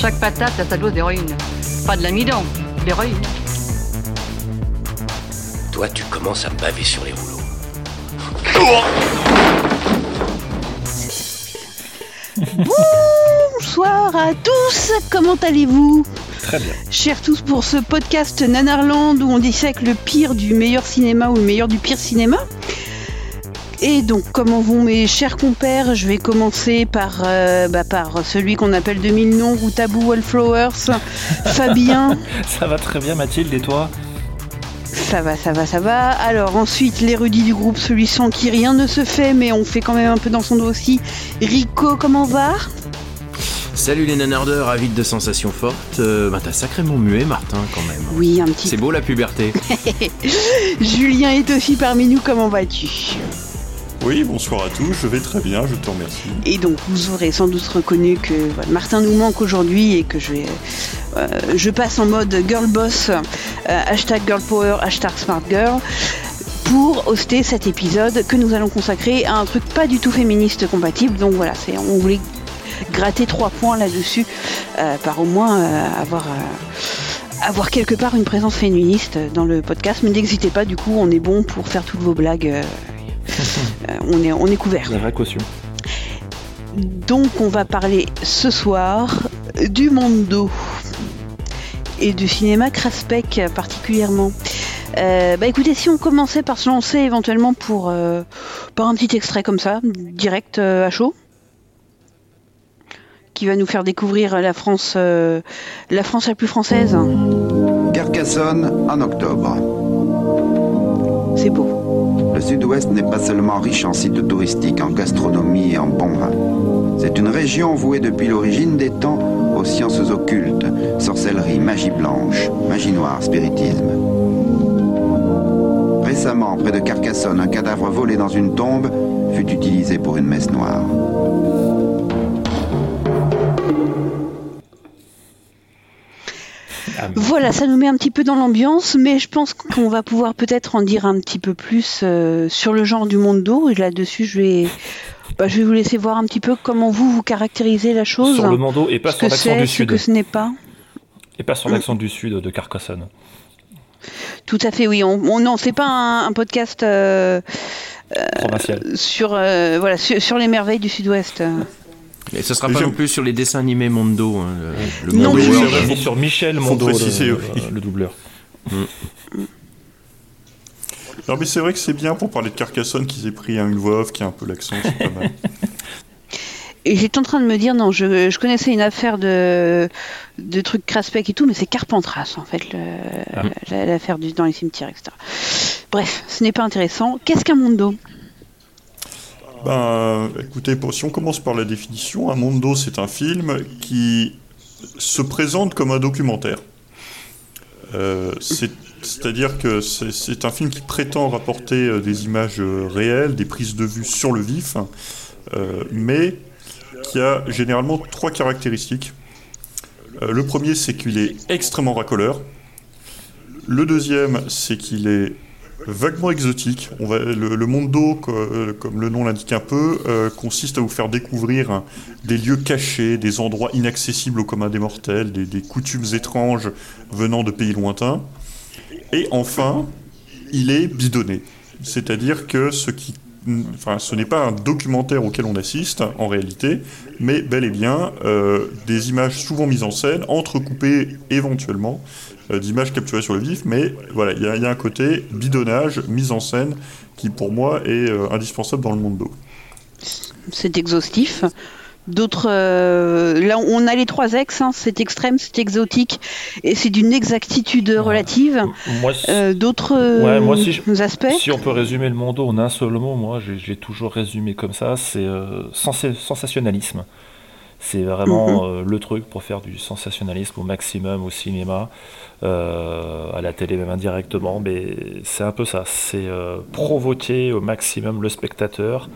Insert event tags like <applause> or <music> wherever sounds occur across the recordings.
Chaque patate a sa dose d'héroïne. Pas de l'amidon, l'héroïne. Toi, tu commences à me baver sur les rouleaux. Bonsoir à tous, comment allez-vous? Très bien. Chers tous pour ce podcast Nanarland où on dissèque le pire du meilleur cinéma ou le meilleur du pire cinéma. Et donc, comment vont mes chers compères? Je vais commencer par, euh, bah, par celui qu'on appelle de mille noms, Routabou Wallflowers, <laughs> Fabien. Ça va très bien, Mathilde, et toi? Ça va, ça va, ça va. Alors ensuite, l'érudit du groupe, celui sans qui rien ne se fait, mais on fait quand même un peu dans son dos aussi. Rico, comment va? Salut les nanardeurs avides de sensations fortes. Euh, bah t'as sacrément muet Martin quand même. Oui, un petit C'est beau la puberté. <laughs> Julien est aussi parmi nous, comment vas-tu? Oui, bonsoir à tous, je vais très bien, je te remercie. Et donc vous aurez sans doute reconnu que Martin nous manque aujourd'hui et que je euh, je passe en mode girl boss, euh, hashtag girl power, hashtag smart girl, pour hoster cet épisode que nous allons consacrer à un truc pas du tout féministe compatible. Donc voilà, c'est, on voulait gratter trois points là-dessus, euh, par au moins avoir... avoir quelque part une présence féministe dans le podcast, mais n'hésitez pas, du coup, on est bon pour faire toutes vos blagues. <laughs> euh, on est, on est couvert. La vraie caution. Donc on va parler ce soir du Mondo et du cinéma Craspec particulièrement. Euh, bah écoutez, si on commençait par se lancer éventuellement pour euh, par un petit extrait comme ça, direct euh, à chaud, qui va nous faire découvrir la France, euh, la France la plus française. Carcassonne en octobre. C'est beau. Le sud-ouest n'est pas seulement riche en sites touristiques, en gastronomie et en bon vin. C'est une région vouée depuis l'origine des temps aux sciences occultes, sorcellerie, magie blanche, magie noire, spiritisme. Récemment, près de Carcassonne, un cadavre volé dans une tombe fut utilisé pour une messe noire. Ah, Voilà, ça nous met un petit peu dans l'ambiance, mais je pense qu'on va pouvoir peut-être en dire un petit peu plus euh, sur le genre du Mondo. Et là-dessus, je vais, bah, je vais vous laisser voir un petit peu comment vous vous caractérisez la chose. Sur le Mando et pas sur l'accent du ce sud. que ce n'est pas. Et pas sur l'accent du sud de Carcassonne. Tout à fait, oui. On, on- non, c'est pas un, un podcast euh, Provincial. sur, euh, voilà, sur, sur les merveilles du Sud-Ouest. Et ce sera pas non plus sur les dessins animés Mondo. hein, le, le Non, Mondo mais oui, sur Michel Mondo, préciser, le, oui. le doubleur. Non mais c'est vrai que c'est bien pour parler de Carcassonne qu'ils aient pris une voix off qui a un peu l'accent, c'est pas mal. <laughs> Et j'étais en train de me dire, non, je, je connaissais une affaire de, de trucs Craspec et tout, mais c'est Carpentras, en fait, le- Ah. la- l'affaire dans les cimetières, etc. Bref, ce n'est pas intéressant. Qu'est-ce qu'un Mondo? Ben, écoutez, si on commence par la définition, un mondo c'est un film qui se présente comme un documentaire. Euh, c'est- C'est-à-dire que c'est un film qui prétend rapporter euh, des images euh, réelles, des prises de vue sur le vif, euh, mais qui a généralement trois caractéristiques. Le premier, c'est qu'il est extrêmement racoleur. Le deuxième, c'est qu'il est vaguement exotique. On le, mondo, co- euh, comme le nom l'indique un peu, euh, consiste à vous faire découvrir hein, des lieux cachés, des endroits inaccessibles au commun des mortels, des, coutumes étranges venant de pays lointains. Et enfin, il est bidonné. C'est-à-dire que ce qui n'est pas un documentaire auquel on assiste en réalité, mais bel et bien euh, des images souvent mises en scène, entrecoupées éventuellement d'images capturées sur le vif, mais voilà, il y, a- il y a un côté bidonnage, mise en scène, qui pour moi est euh, indispensable dans le monde d'eau. C'est exhaustif. D'autres, euh, là on a les trois ex, hein, c'est extrême, c'est exotique et c'est d'une exactitude relative. Moi, si- Euh, D'autres euh, Ouais, si aspects Si on peut résumer le Mondo en un seul mot, moi, j'ai toujours résumé comme ça, c'est euh, sensa- sensationnalisme. C'est vraiment Mhm. euh, le truc pour faire du sensationnalisme au maximum au cinéma, euh, à la télé même indirectement. Mais c'est un peu ça. C'est euh, provoquer au maximum le spectateur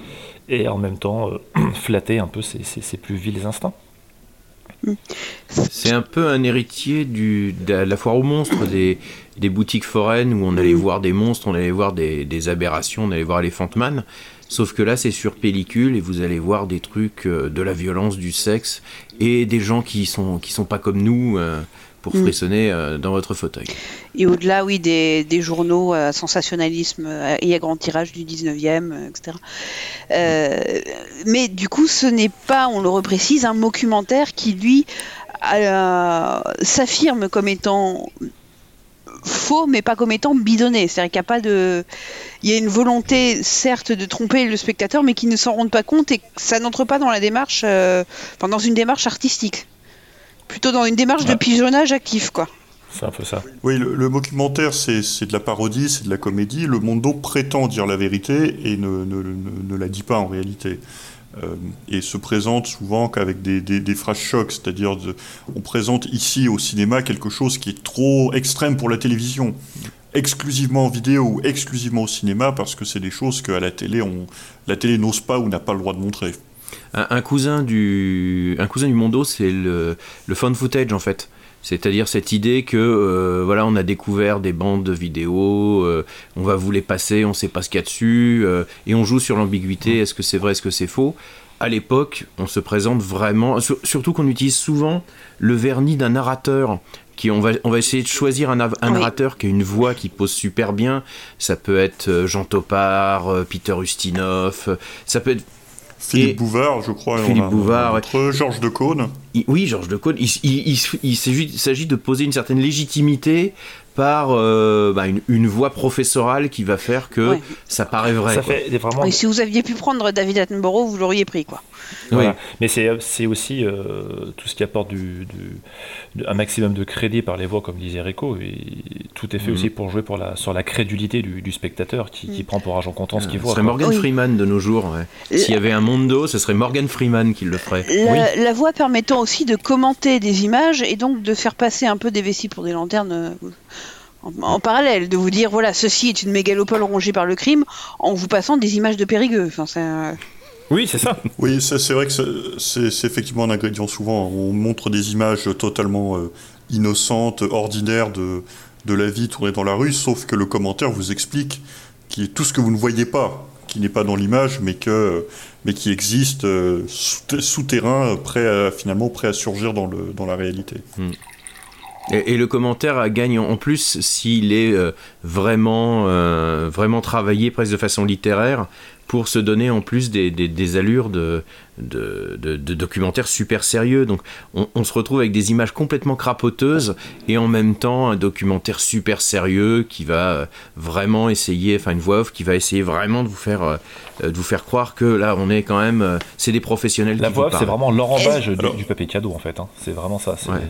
et en même temps euh, <clears throat> flatter un peu ses, ses- ses plus vils instincts. C'est un peu un héritier du, de la foire aux monstres, des, des boutiques foraines où on allait voir des monstres, on allait voir des, des aberrations, on allait voir Elephant Man. Sauf que là, c'est sur pellicule et vous allez voir des trucs, euh, de la violence, du sexe et des gens qui sont, qui sont pas comme nous euh, pour Mm. frissonner euh, dans votre fauteuil. Et au-delà, oui, des, des journaux à sensationnalisme euh, et à grand tirage du 19e, euh, etc. Mais du coup, ce n'est pas, on le reprécise, un documentaire qui, lui, s'affirme comme étant faux, mais pas comme étant bidonné. C'est-à-dire qu'il n'y a pas de... Il y a une volonté, certes, de tromper le spectateur, mais qui ne s'en rendent pas compte et que ça n'entre pas dans la démarche, euh, enfin, dans une démarche artistique. Plutôt dans une démarche de pigeonnage actif, quoi. C'est un peu ça. Oui, le, le documentaire, c'est de la parodie, c'est de la comédie. Le Mondo prétend dire la vérité et ne, ne- ne- ne la dit pas en réalité. Euh, et se présente souvent qu'avec des, des- des phrases chocs, c'est-à-dire on présente ici au cinéma quelque chose qui est trop extrême pour la télévision, exclusivement en vidéo ou exclusivement au cinéma, parce que c'est des choses qu'à la télé, on, la télé n'ose pas ou n'a pas le droit de montrer. Un, un cousin du, un cousin du Mondo, c'est le, le found footage en fait. C'est-à-dire cette idée que euh, voilà, on a découvert des bandes de vidéos, euh, on va vous les passer, on sait pas ce qu'il y a dessus, euh, et on joue sur l'ambiguïté. Est-ce que c'est vrai, est-ce que c'est faux À l'époque, on se présente vraiment, sur- surtout qu'on utilise souvent le vernis d'un narrateur. Qui, on, va, on va essayer de choisir un, av- un Oui. narrateur qui a une voix qui pose super bien. Ça peut être euh, Jean Topard, euh, Peter Ustinov, euh, ça peut être Philippe Et- Bouvard, je crois, on Philippe a- Bouvard, ouais. entre Georges Decaune. Il- oui, Georges Decaune, il, il, il, il s'agit il s'agit de poser une certaine légitimité par euh, bah, une, une voix professorale qui va faire que Ouais. ça paraît vrai. ça quoi. fait des- vraiment Et si vous aviez pu prendre David Attenborough, vous l'auriez pris, quoi. Voilà. Oui. Mais c'est aussi euh, tout ce qui apporte du, du- de- un maximum de crédit par les voix, comme disait Rico. Et tout est fait Mhm. aussi pour jouer pour la, sur la crédulité du, du spectateur qui, qui prend pour argent comptant ce qu'il Ce voit. serait quoi. Morgan Oui. Freeman de nos jours. ouais. S'il y avait un Mondo, ce serait Morgan Freeman qui le ferait. La, la voix permettant aussi de commenter des images et donc de faire passer un peu des vessies pour des lanternes euh, en, en parallèle, de vous dire voilà, ceci est une mégalopole rongée par le crime en vous passant des images de Périgueux. Enfin, c'est, euh, Oui, c'est ça. Oui, ça, c'est vrai que c'est- effectivement un ingrédient souvent. On montre des images totalement euh, innocentes, ordinaires de, de la vie tournée dans la rue, sauf que le commentaire vous explique qui est tout ce que vous ne voyez pas, qui n'est pas dans l'image, mais, que, mais qui existe euh, souterrain, prêt à, finalement prêt à surgir dans, le, dans la réalité. Et, et le commentaire gagne en plus s'il est euh, vraiment, euh, vraiment travaillé presque de façon littéraire pour se donner en plus des, des- des allures de, de, de- de documentaire super sérieux. Donc on, on se retrouve avec des images complètement crapoteuses et en même temps un documentaire super sérieux qui va euh, vraiment essayer, enfin une voix off qui va essayer vraiment de vous faire, de vous faire croire que là on est quand même, c'est des professionnels La qui voix, vous c'est vraiment l'enrobage du, du papier cadeau en fait. hein. C'est vraiment ça. c'est- Ouais.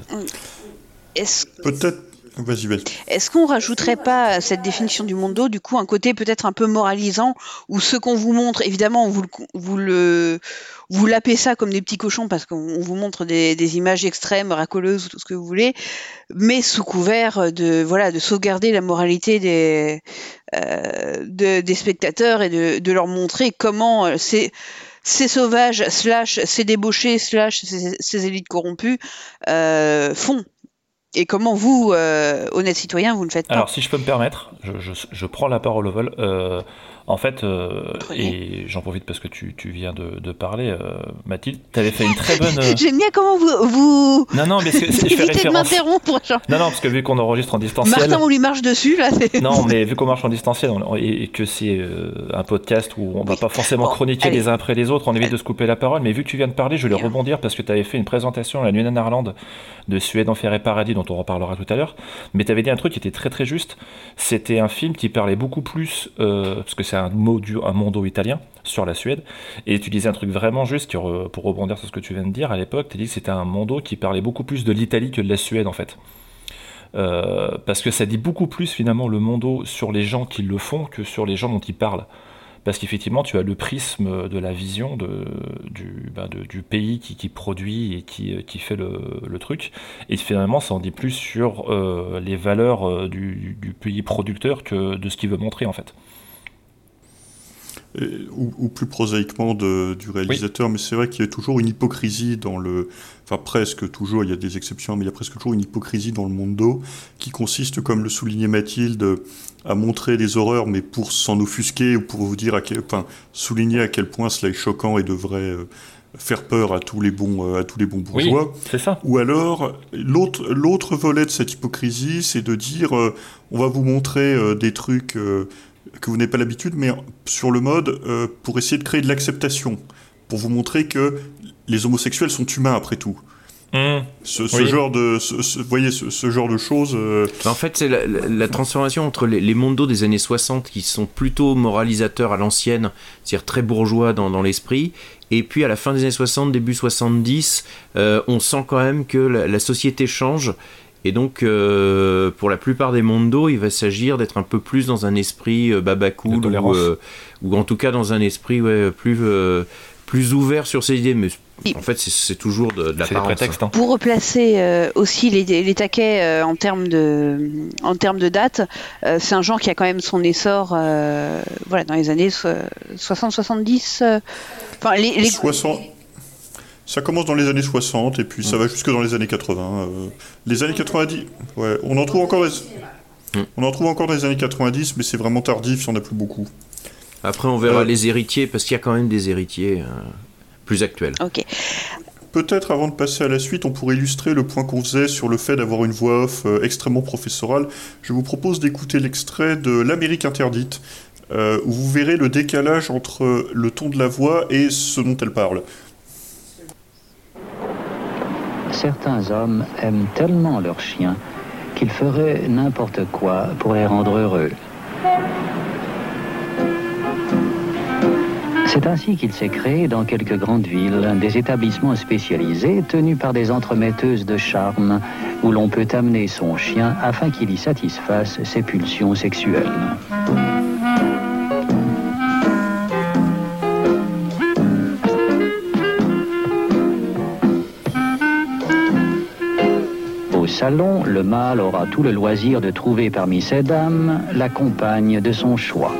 Est-ce Peut-être. Vas-y, vas-y. Est-ce qu'on rajouterait pas à cette définition du mondo, du coup, un côté peut-être un peu moralisant, où ce qu'on vous montre, évidemment, vous le, vous le, vous lapez ça comme des petits cochons parce qu'on vous montre des, des images extrêmes, racoleuses, ou tout ce que vous voulez, mais sous couvert de, voilà, de sauvegarder la moralité des, euh, de- des spectateurs et de, de leur montrer comment euh, c'est ces sauvages, slash, ces débauchés, slash, ces, ces élites corrompues euh, font. Et comment vous, euh, honnêtes citoyens, vous ne faites pas? Alors, si je peux me permettre, je, prends la parole au vol. En fait, euh, et j'en profite parce que tu, tu viens de, de parler, euh, Mathilde, tu avais fait une très <laughs> bonne. euh, J'aime bien comment vous, vous Non, non, mais c'est- c'est- je fais de référence. m'interrompre. genre. Non, non, parce que vu qu'on enregistre en distanciel. Martin, on lui marche dessus, là. Non, mais vu qu'on marche en distanciel on- et que c'est euh, un podcast où on va Oui. pas forcément Bon, chroniquer allez. les uns après les autres, on évite de se couper la parole. Mais vu que tu viens de parler, je vais rebondir parce que tu avais fait une présentation à la Nuit Nanarland de Suède, Enfer et Paradis, dont on reparlera tout à l'heure. Mais tu avais dit un truc qui était très très juste. C'était un film qui parlait beaucoup plus, parce que c'est un, mot du, un mondo italien sur la Suède. Et tu disais un truc vraiment juste pour rebondir sur ce que tu viens de dire. À l'époque, tu dit que c'était un mondo qui parlait beaucoup plus de l'Italie que de la Suède en fait. Euh, parce que ça dit beaucoup plus finalement le mondo sur les gens qui le font que sur les gens dont ils parlent. parce qu'effectivement, tu as le prisme de la vision du, ben, du pays qui, qui produit et qui, qui fait le, truc. Et finalement, ça en dit plus sur euh, les valeurs euh, du, du pays producteur que de ce qu'il veut montrer, en fait. Et- ou, ou plus prosaïquement de- du réalisateur, mais c'est vrai qu'il y a toujours une hypocrisie dans le. Enfin, presque toujours, il y a des exceptions, mais il y a presque toujours une hypocrisie dans le Mondo qui consiste, comme le soulignait Mathilde, à montrer des horreurs, mais pour s'en offusquer ou pour vous dire à quel. Enfin, souligner à quel point cela est choquant et devrait. euh, faire peur à tous les bons, euh, à tous les bons bourgeois. c'est ça. Ou alors, l'autre, l'autre volet de cette hypocrisie, c'est de dire, euh, on va vous montrer euh, des trucs euh, que vous n'avez pas l'habitude, mais sur le mode euh, pour essayer de créer de l'acceptation, pour vous montrer que les homosexuels sont humains après tout. Mmh. Ce, ce Oui. genre de, ce, ce- vous voyez, ce, ce genre de choses. euh, En fait, c'est la, la- la transformation entre les, les mondos des années 60 qui sont plutôt moralisateurs à l'ancienne, c'est-à-dire très bourgeois dans, dans l'esprit, et puis à la fin des années 60, début 70, euh, on sent quand même que la, la société change. Et donc, euh, pour la plupart des mondos, il va s'agir d'être un peu plus dans un esprit euh, babacool, ou, euh, ou en tout cas dans un esprit ouais, plus, euh, plus ouvert sur ses idées. Mais en fait, c'est- toujours de, de l'apparence. prétextes. hein. Pour replacer euh, aussi les, les taquets euh, en termes de en termes de date, euh, c'est un genre qui a quand même son essor euh, voilà dans les années 60-70. Enfin les, les- 60. Ça commence dans les années 60 et puis ça va jusque dans les années 80. euh, les années 90, ouais, on en trouve encore. des- Mm. On en trouve encore dans les années 90, mais c'est vraiment tardif, il n'y en a plus beaucoup. Après, on verra Euh, les héritiers, parce qu'il y a quand même des héritiers euh, plus actuels. Ok. Peut-être avant de passer à la suite, on pourrait illustrer le point qu'on faisait sur le fait d'avoir une voix off euh, extrêmement professorale. Je vous propose d'écouter l'extrait de L'Amérique interdite, euh, où vous verrez le décalage entre le ton de la voix et ce dont elle parle. Certains hommes aiment tellement leurs chiens qu'ils feraient n'importe quoi pour les rendre heureux. C'est ainsi qu'il s'est créé dans quelques grandes villes des établissements spécialisés tenus par des entremetteuses de charme où l'on peut amener son chien afin qu'il y satisfasse ses pulsions sexuelles. Salon, le mâle aura tout le loisir de trouver parmi ces dames la compagne de son choix.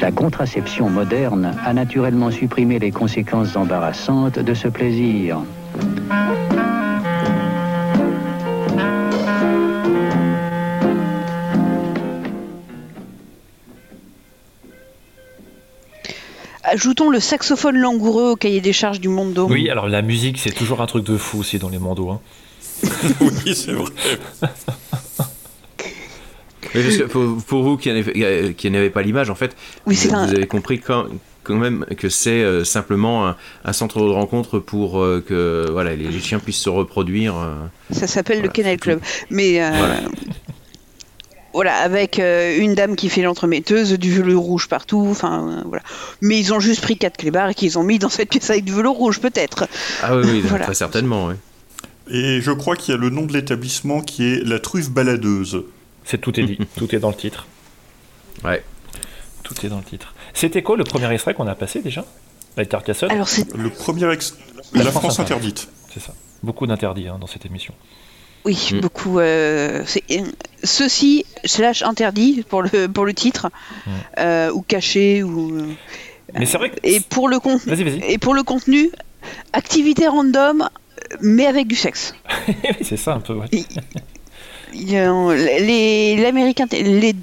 La contraception moderne a naturellement supprimé les conséquences embarrassantes de ce plaisir. Ajoutons le saxophone langoureux au cahier des charges du Mondo. Oui, alors la musique, c'est toujours un truc de fou aussi dans les mondos. Hein. <laughs> oui, c'est vrai. <laughs> Que pour, pour vous qui n'avez pas l'image, en fait, Oui, vous, c'est un- vous avez compris quand, quand même que c'est euh, simplement un, un centre de rencontre pour euh, que voilà, les, les chiens puissent se reproduire. euh. Ça s'appelle le Kennel. Club. Mais euh, Voilà. Voilà, avec euh, une dame qui fait l'entremetteuse, du velours rouge partout. Enfin, euh, voilà. Mais ils ont juste pris quatre clébards et qu'ils ont mis dans cette pièce avec du velours rouge, peut-être. Ah oui, oui, Voilà. très certainement. oui. Et je crois qu'il y a le nom de l'établissement qui est la truffe baladeuse. C'est tout est dit, <laughs> tout est dans le titre. Ouais. Tout est dans le titre. C'était quoi le premier extrait qu'on a passé déjà? Avec Carcassonne Alors, c'est Le premier ex... La La, France France interdite. interdite. C'est ça. Beaucoup d'interdits hein, dans cette émission. Oui, Mm. beaucoup. euh, euh, ceci slash interdit pour le pour le titre Mm. euh, ou caché ou. Mais c'est vrai que. Et pour le con- Vas-y, vas-y. et pour le contenu, activité random, mais avec du sexe. <laughs> C'est ça un peu, ouais. Les l'Amérique inter- les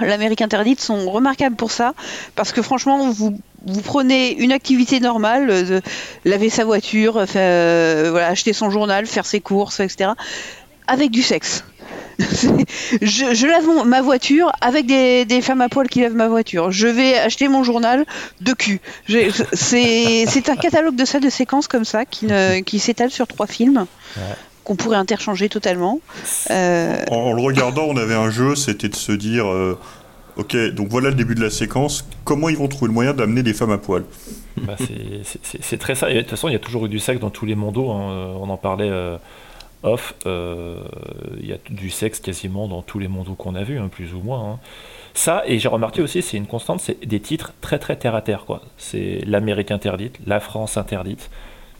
l'Amérique interdite sont remarquables pour ça parce que franchement vous prenez une activité normale euh, laver sa voiture euh, euh, acheter son journal faire ses courses etc avec du sexe <laughs> je, lave ma voiture avec des, femmes à poil qui lavent ma voiture. Je vais acheter mon journal de cul. C'est un catalogue de ça, de séquences comme ça, qui, s'étale sur trois films. Qu'on pourrait interchanger totalement. Euh, En, en le regardant, on avait un jeu, c'était de se dire, euh, ok, donc voilà le début de la séquence. Comment ils vont trouver le moyen d'amener des femmes à poil? Bah, c'est- c'est- c'est c'est très ça. Et de toute façon, il y a toujours eu du sexe dans tous les mondos. hein. Euh, On en parlait euh, off, euh, il y a du sexe quasiment dans tous les mondes qu'on a vus, hein, plus ou moins. hein. Ça, et j'ai remarqué aussi, c'est une constante, c'est des titres très très terre à terre. quoi. C'est l'Amérique interdite, la France interdite,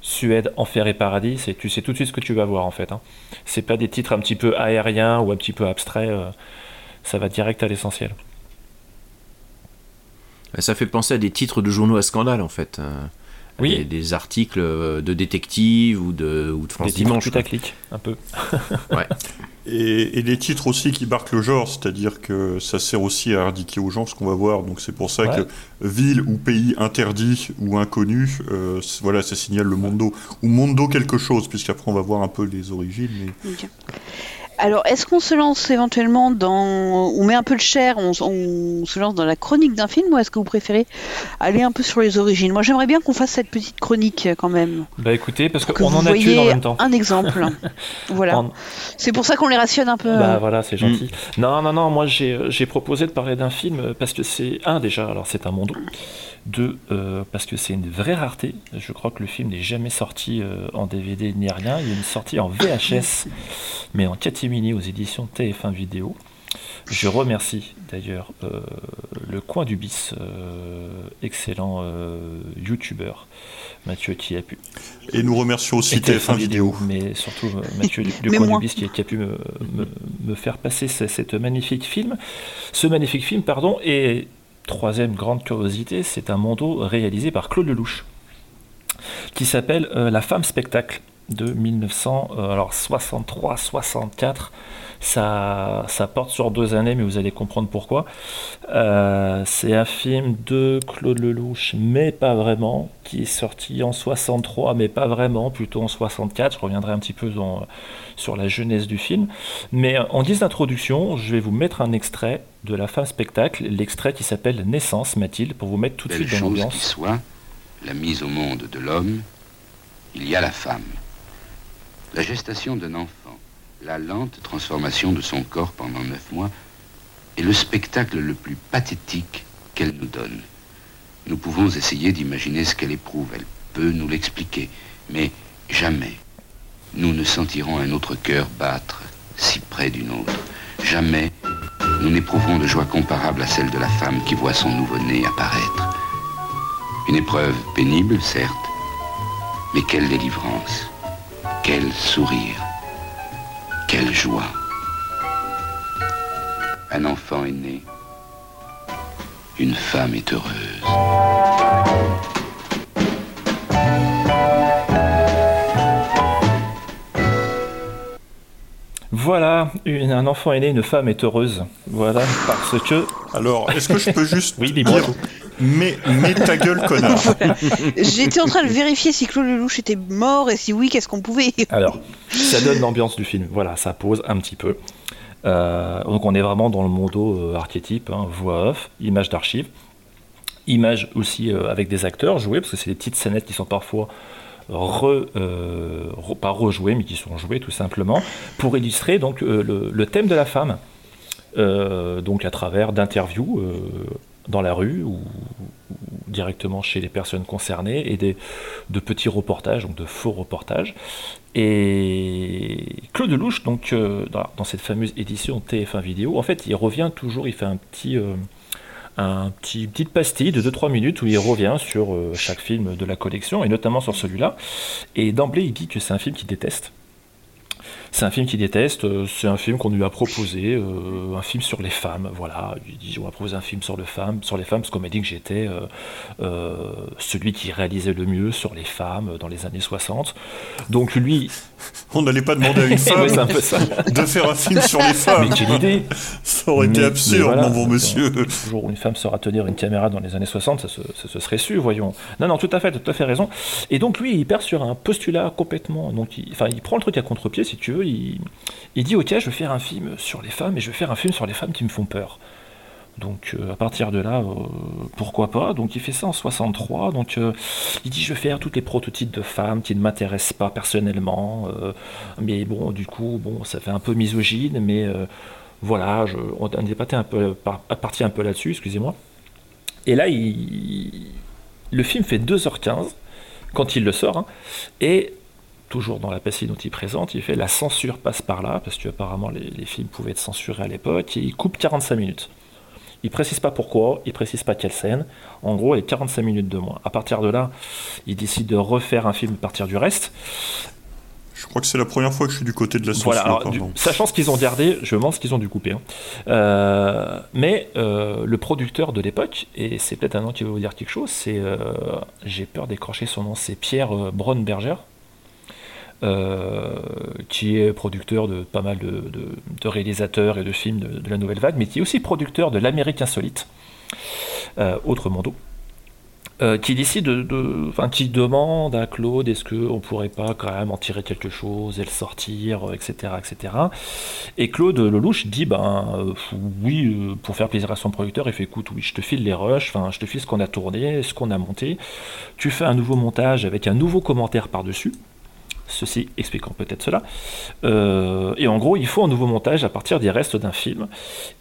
Suède, Enfer et Paradis, c'est, tu sais tout de suite ce que tu vas voir en fait. Hein. C'est pas des titres un petit peu aériens ou un petit peu abstraits, euh, ça va direct à l'essentiel. Ça fait penser à des titres de journaux à scandale en fait. euh, Oui. Des, des articles euh, de détectives ou de, ou de France Des Dimanche. putaclic, un peu. Ouais. <laughs> Et, et des titres aussi qui marquent le genre, c'est-à-dire que ça sert aussi à indiquer aux gens ce qu'on va voir. Donc c'est pour ça Ouais. que ville ou pays interdit ou inconnu, euh, voilà, ça signale le mondo ou mondo quelque chose, puisqu'après on va voir un peu les origines. Mais... Alors, est-ce qu'on se lance éventuellement dans. On met un peu le cher, on, on se lance dans la chronique d'un film ou est-ce que vous préférez aller un peu sur les origines? Moi, j'aimerais bien qu'on fasse cette petite chronique euh, quand même. Bah écoutez, parce qu'on en a tué en même temps. un exemple. <laughs> voilà. En- C'est pour ça qu'on les rationne un peu. Bah euh. voilà, c'est gentil. Non, non, non, moi j'ai j'ai proposé de parler d'un film euh, parce que c'est, un déjà, alors c'est un mondo. Deux, euh, parce que c'est une vraie rareté. Je crois que le film n'est jamais sorti euh, en DVD ni rien. Il est sorti en VHS, mais en catimini aux éditions TF1 Vidéo. Je remercie d'ailleurs euh, le coin du bis, euh, excellent euh, youtubeur Mathieu qui a pu Et nous remercions aussi et TF1 Vidéo. mais surtout euh, Mathieu <laughs> du, coin moi. du bis qui, qui a pu me, me- me faire passer ce, cette magnifique film. Ce magnifique film, pardon, et troisième grande curiosité, c'est un mondo réalisé par Claude Lelouch, qui s'appelle euh, La femme spectacle de 1963-64. Ça, ça porte sur deux années, mais vous allez comprendre pourquoi. Euh, c'est un film de Claude Lelouch, mais pas vraiment, qui est sorti en 63, mais pas vraiment, plutôt en 64. Je reviendrai un petit peu dans- sur la jeunesse du film. Mais euh, en guise d'introduction, je vais vous mettre un extrait de La femme spectacle, l'extrait qui s'appelle Naissance, Mathilde, pour vous mettre tout de suite dans l'ambiance. soit, la mise au monde de l'homme, il y a la femme. La gestation d'un enfant, la lente transformation de son corps pendant neuf mois, est le spectacle le plus pathétique qu'elle nous donne. Nous pouvons essayer d'imaginer ce qu'elle éprouve, elle peut nous l'expliquer, mais jamais nous ne sentirons un autre cœur battre si près d'une autre. Jamais nous n'éprouverons de joie comparable à celle de la femme qui voit son nouveau-né apparaître. Une épreuve pénible, certes, mais quelle délivrance, quel sourire, quelle joie. Un enfant est né, une femme est heureuse. Voilà, une- un enfant est né, une femme est heureuse. Voilà, parce que. Alors, est-ce que je peux juste Oui, dire mais, mais ta gueule, connard <laughs> J'étais en train de vérifier si Claude Lelouch était mort et si oui, qu'est-ce qu'on pouvait. Alors, ça donne l'ambiance du film. Voilà, ça pose un petit peu. Euh, donc, on est vraiment dans le mondo euh, archétype, hein, voix off, image d'archives, image aussi euh, avec des acteurs joués, parce que c'est des petites scénettes qui sont parfois re, euh, re- pas rejouées, mais qui sont jouées tout simplement, pour illustrer donc euh, le, le thème de la femme, euh, donc à travers d'interviews euh, dans la rue ou, directement chez les personnes concernées et des, de petits reportages, donc de faux reportages. Et Claude Lelouch, donc, euh, dans, dans cette fameuse édition TF1 vidéo, en fait, il revient toujours, il fait un petit, euh, un petit petite pastille de 2-3 minutes où il revient sur euh, chaque film de la collection, et notamment sur celui-là. Et d'emblée, il dit que c'est un film qu'il déteste. C'est un film qu'il déteste, euh, c'est un film qu'on lui a proposé, euh, un film sur les femmes, voilà. Il dit on va proposer un film sur, le femme, sur les femmes, parce qu'on m'a dit que j'étais euh, euh, celui qui réalisait le mieux sur les femmes dans les années 60. Donc lui... On n'allait pas demander à une <laughs> femme Ouais, c'est un peu ça. de faire un film sur les femmes. Mais quelle idée Ça aurait été absurde, voilà, mon bon monsieur. Le jour où une femme saura tenir une caméra dans les années 60, ça se, ça se serait su, voyons. Non, non, tout à fait, tout à fait raison. Et donc lui, il perd sur un postulat complètement. Donc, il, enfin, il prend le truc à contre-pied, si tu veux. Il, dit, ok, je vais faire un film sur les femmes, et je vais faire un film sur les femmes qui me font peur. Donc euh, à partir de là, euh, pourquoi pas? Donc il fait ça en 63. Donc euh, il dit je vais faire tous les prototypes de femmes qui ne m'intéressent pas personnellement. mais bon, du coup, bon, ça fait un peu misogyne, mais voilà, je, on est parti un peu, un peu là-dessus, excusez-moi. Et là, il, le film fait 2h15 quand il le sort, hein, et toujours dans la passée dont il présente, il fait la censure passe par là, parce que apparemment les, les films pouvaient être censurés à l'époque, et il coupe 45 minutes. Il précise pas pourquoi, il précise pas quelle scène. En gros, il y a 45 minutes de moins. À partir de là, il décide de refaire un film à partir du reste. Je crois que c'est la première fois que je suis du côté de la censure. Voilà, alors, pardon. du- sachant ce qu'ils ont gardé, je me demande ce qu'ils ont dû couper. hein. Euh, mais euh, le producteur de l'époque, et c'est peut-être un nom qui va vous dire quelque chose, c'est, euh, j'ai peur d'écorcher son nom, c'est Pierre Braunberger, euh, qui est producteur de pas mal de, réalisateurs et de films de, la nouvelle vague, mais qui est aussi producteur de l'Amérique insolite, euh, autre euh, qui décide de, enfin, qui demande à Claude est-ce qu'on pourrait pas quand même en tirer quelque chose et le sortir, euh, etc., etc. Et Claude Lelouch dit ben oui pour faire plaisir à son producteur, il fait écoute oui je te file les rushs, enfin je te file ce qu'on a tourné, ce qu'on a monté, tu fais un nouveau montage avec un nouveau commentaire par dessus. Ceci expliquant peut-être cela. Euh, et en gros, il faut un nouveau montage à partir des restes d'un film.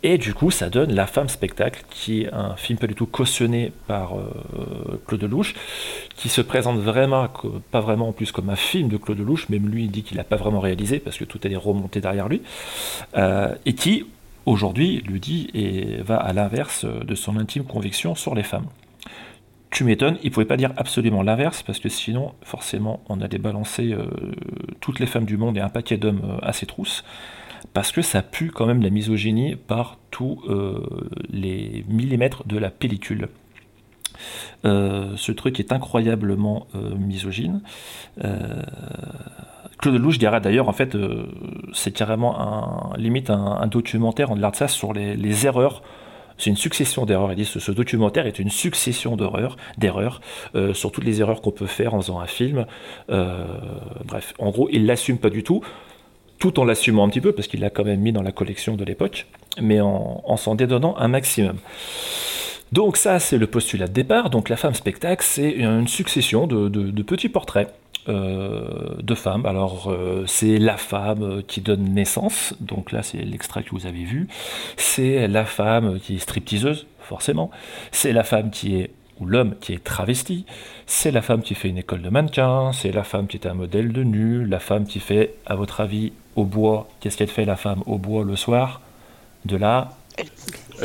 Et du coup, ça donne La Femme Spectacle, qui est un film pas du tout cautionné par euh, Claude Lelouch, qui se présente vraiment, pas vraiment en plus comme un film de Claude Lelouch, même lui il dit qu'il n'a pas vraiment réalisé, parce que tout est remonté derrière lui, euh, et qui, aujourd'hui, lui dit et va à l'inverse de son intime conviction sur les femmes. Tu m'étonnes, il pouvait pas dire absolument l'inverse, parce que sinon, forcément, on allait balancer euh, toutes les femmes du monde et un paquet d'hommes euh, à ses trousses, parce que ça pue quand même la misogynie par tous euh, les millimètres de la pellicule. Ce truc est incroyablement misogyne. Claude Lelouch dira d'ailleurs, en fait, c'est carrément un, limite un, documentaire en de ça sur les erreurs. C'est une succession d'erreurs. Il dit ce, ce documentaire est une succession d'erreurs, d'erreurs euh, sur toutes les erreurs qu'on peut faire en faisant un film. Euh, bref, en gros, il l'assume pas du tout, tout en l'assumant un petit peu parce qu'il l'a quand même mis dans la collection de l'époque, mais en, en s'en dédonnant un maximum. Donc ça, c'est le postulat de départ. Donc la femme spectacle, c'est une succession de petits portraits euh, de femmes. Alors euh, c'est la femme qui donne naissance. Donc là, c'est l'extrait que vous avez vu. C'est la femme qui est stripteaseuse, forcément. C'est la femme qui est ou l'homme qui est travesti, c'est la femme qui fait une école de mannequin, c'est la femme qui est un modèle de nu, la femme qui fait, à votre avis, au bois, qu'est-ce qu'elle fait la femme au bois le soir? De là, Elle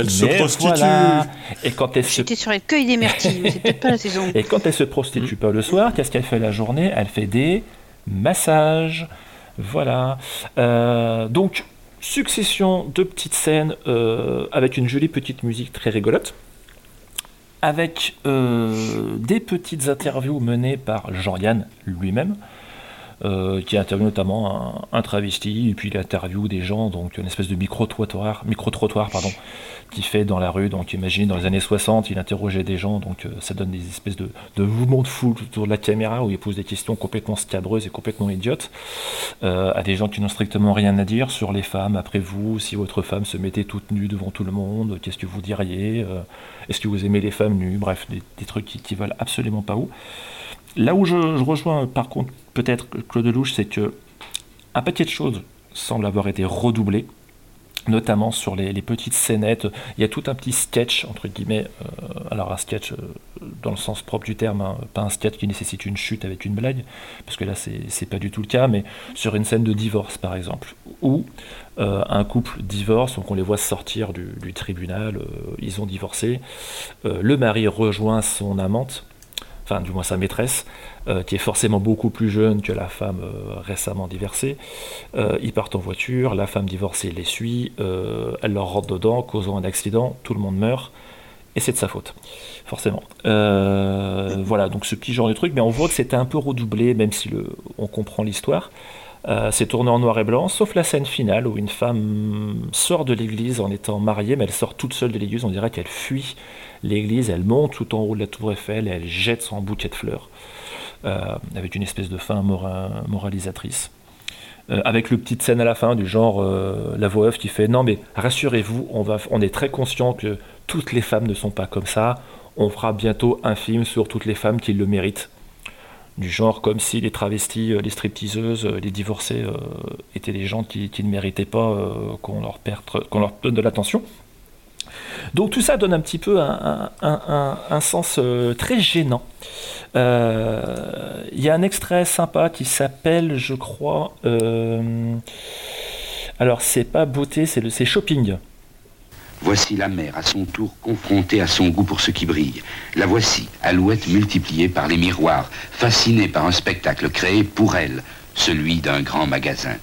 se mais prostitue. voilà. Et quand elle se J'étais sur le cueil des peut-être pas la saison. <laughs> et quand elle se prostitue pas le soir, qu'est-ce qu'elle fait la journée? Elle fait des massages. Voilà. Euh, donc, succession de petites scènes euh, avec une jolie petite musique très rigolote. Avec euh, des petites interviews menées par Jean-Yann lui-même, euh, qui interviewe notamment un, un travesti, et puis il interviewe des gens, donc une espèce de micro-trottoir, micro-trottoir, pardon, qui fait dans la rue. Donc imagine, dans les années 60, il interrogeait des gens, donc euh, ça donne des espèces de, de mouvements de foule autour de la caméra où il pose des questions complètement scabreuses et complètement idiotes euh, à des gens qui n'ont strictement rien à dire sur les femmes. Après vous, si votre femme se mettait toute nue devant tout le monde, qu'est-ce que vous diriez Euh, Est-ce que vous aimez les femmes nues? Bref, des, trucs qui, qui veulent absolument pas où. Là où je, rejoins par contre peut-être Claude Lelouch, c'est que un paquet de choses semblent avoir été redoublées, notamment sur les, petites scénettes. Il y a tout un petit sketch, entre guillemets, euh, alors un sketch euh, dans le sens propre du terme, hein, pas un sketch qui nécessite une chute avec une blague, parce que là c'est pas du tout le cas, mais sur une scène de divorce par exemple, où euh, un couple divorce, donc on les voit sortir du, tribunal, ils ont divorcé, le mari rejoint son amante, enfin du moins sa maîtresse, euh, qui est forcément beaucoup plus jeune que la femme euh, récemment divorcée. Euh, ils partent en voiture, la femme divorcée les suit, elle leur rentre dedans, causant un accident, tout le monde meurt, et c'est de sa faute, forcément. Voilà, donc ce petit genre de truc, mais on voit que c'était un peu redoublé, même si on comprend l'histoire. Euh, c'est tourné en noir et blanc, sauf la scène finale où une femme sort de l'église en étant mariée, mais elle sort toute seule de l'église, on dirait qu'elle fuit l'église, elle monte tout en haut de la tour Eiffel et elle jette son bouquet de fleurs, euh, avec une espèce de fin mora- moralisatrice. Euh, avec le petite scène à la fin du genre la voix off qui fait non mais rassurez-vous on va on est très conscient que toutes les femmes ne sont pas comme ça on fera bientôt un film sur toutes les femmes qui le méritent du genre comme si les travestis, euh, les stripteaseuses, euh, les divorcés euh, étaient des gens qui, ne méritaient pas qu'on leur, qu'on leur donne de l'attention. Donc tout ça donne un petit peu un, sens très gênant. Il y a un extrait sympa qui s'appelle, je crois, alors c'est pas beauté, c'est shopping. Voici la mère à son tour confrontée à son goût pour ce qui brille. La voici, alouette multipliée par les miroirs, fascinée par un spectacle créé pour elle, celui d'un grand magasin.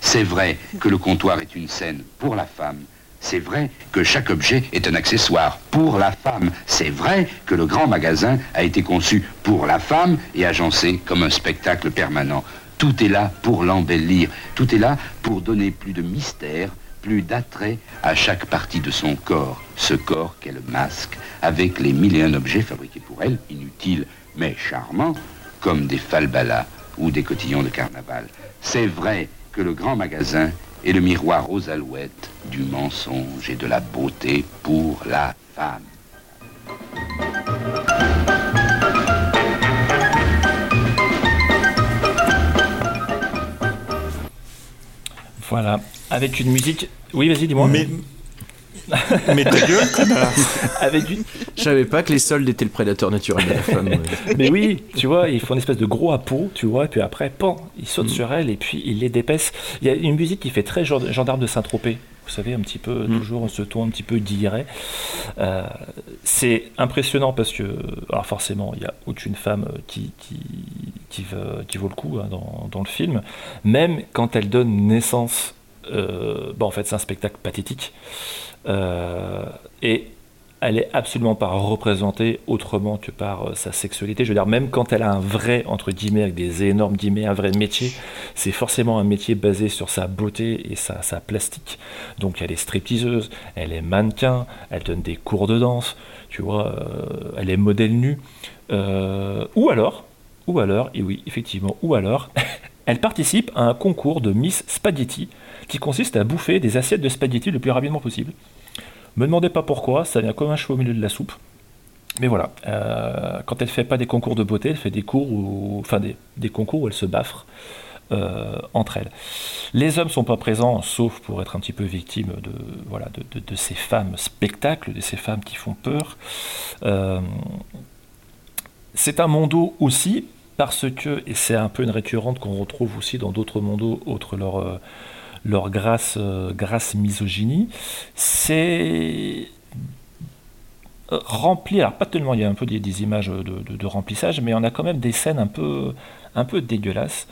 C'est vrai que le comptoir est une scène pour la femme. C'est vrai que chaque objet est un accessoire pour la femme. C'est vrai que le grand magasin a été conçu pour la femme et agencé comme un spectacle permanent. Tout est là pour l'embellir. Tout est là pour donner plus de mystère, plus d'attrait à chaque partie de son corps. Ce corps qu'elle masque avec les mille et un objets fabriqués pour elle, inutiles mais charmants, comme des falbalas ou des cotillons de carnaval. C'est vrai que le grand magasin est le miroir aux alouettes du mensonge et de la beauté pour la femme. Voilà, avec une musique. Oui, vas-y, dis-moi. Mais, <laughs> mais ta gueule, connard avec une... Je savais pas que les soldes étaient le prédateur naturel de la femme. ouais. <laughs> Mais oui, tu vois, ils font une espèce de gros à peau, tu vois, et puis après, pan, ils sautent sur elle et puis ils les dépaissent. Il y a une musique qui fait très gen- gendarme de Saint-Tropez. Vous savez, un petit peu, toujours ce ton un petit peu d'iré. Euh, c'est impressionnant parce que, alors forcément, il n'y a aucune femme qui, qui, qui, veut- qui vaut le coup hein, dans, dans le film. Même quand elle donne naissance, euh, bon, en fait, c'est un spectacle pathétique. Euh, et elle est absolument pas représentée autrement que par euh, sa sexualité. Je veux dire, même quand elle a un vrai, entre guillemets, avec des énormes guillemets, un vrai métier, c'est forcément un métier basé sur sa beauté et sa, sa plastique. Donc elle est stripteaseuse, elle est mannequin, elle donne des cours de danse, tu vois, euh, elle est modèle nu. Ou alors, ou alors, et oui, effectivement, ou alors, <laughs> elle participe à un concours de Miss Spaghetti qui consiste à bouffer des assiettes de spaghetti le plus rapidement possible. Me demandez pas pourquoi, ça vient comme un cheveu au milieu de la soupe. Mais voilà, euh, quand elle fait pas des concours de beauté, elle fait des cours où, enfin des, concours où elle se baffre euh, entre elles. Les hommes sont pas présents, sauf pour être un petit peu victimes de voilà de, ces femmes spectacles, de ces femmes qui font peur. Euh, c'est un mondo aussi parce que, et c'est un peu une récurrente qu'on retrouve aussi dans d'autres mondos, autres leur, leur grasse, euh, grasse misogynie, c'est rempli, alors pas tellement, il y a un peu des, images de remplissage, mais on a quand même des scènes un peu, un peu dégueulasses,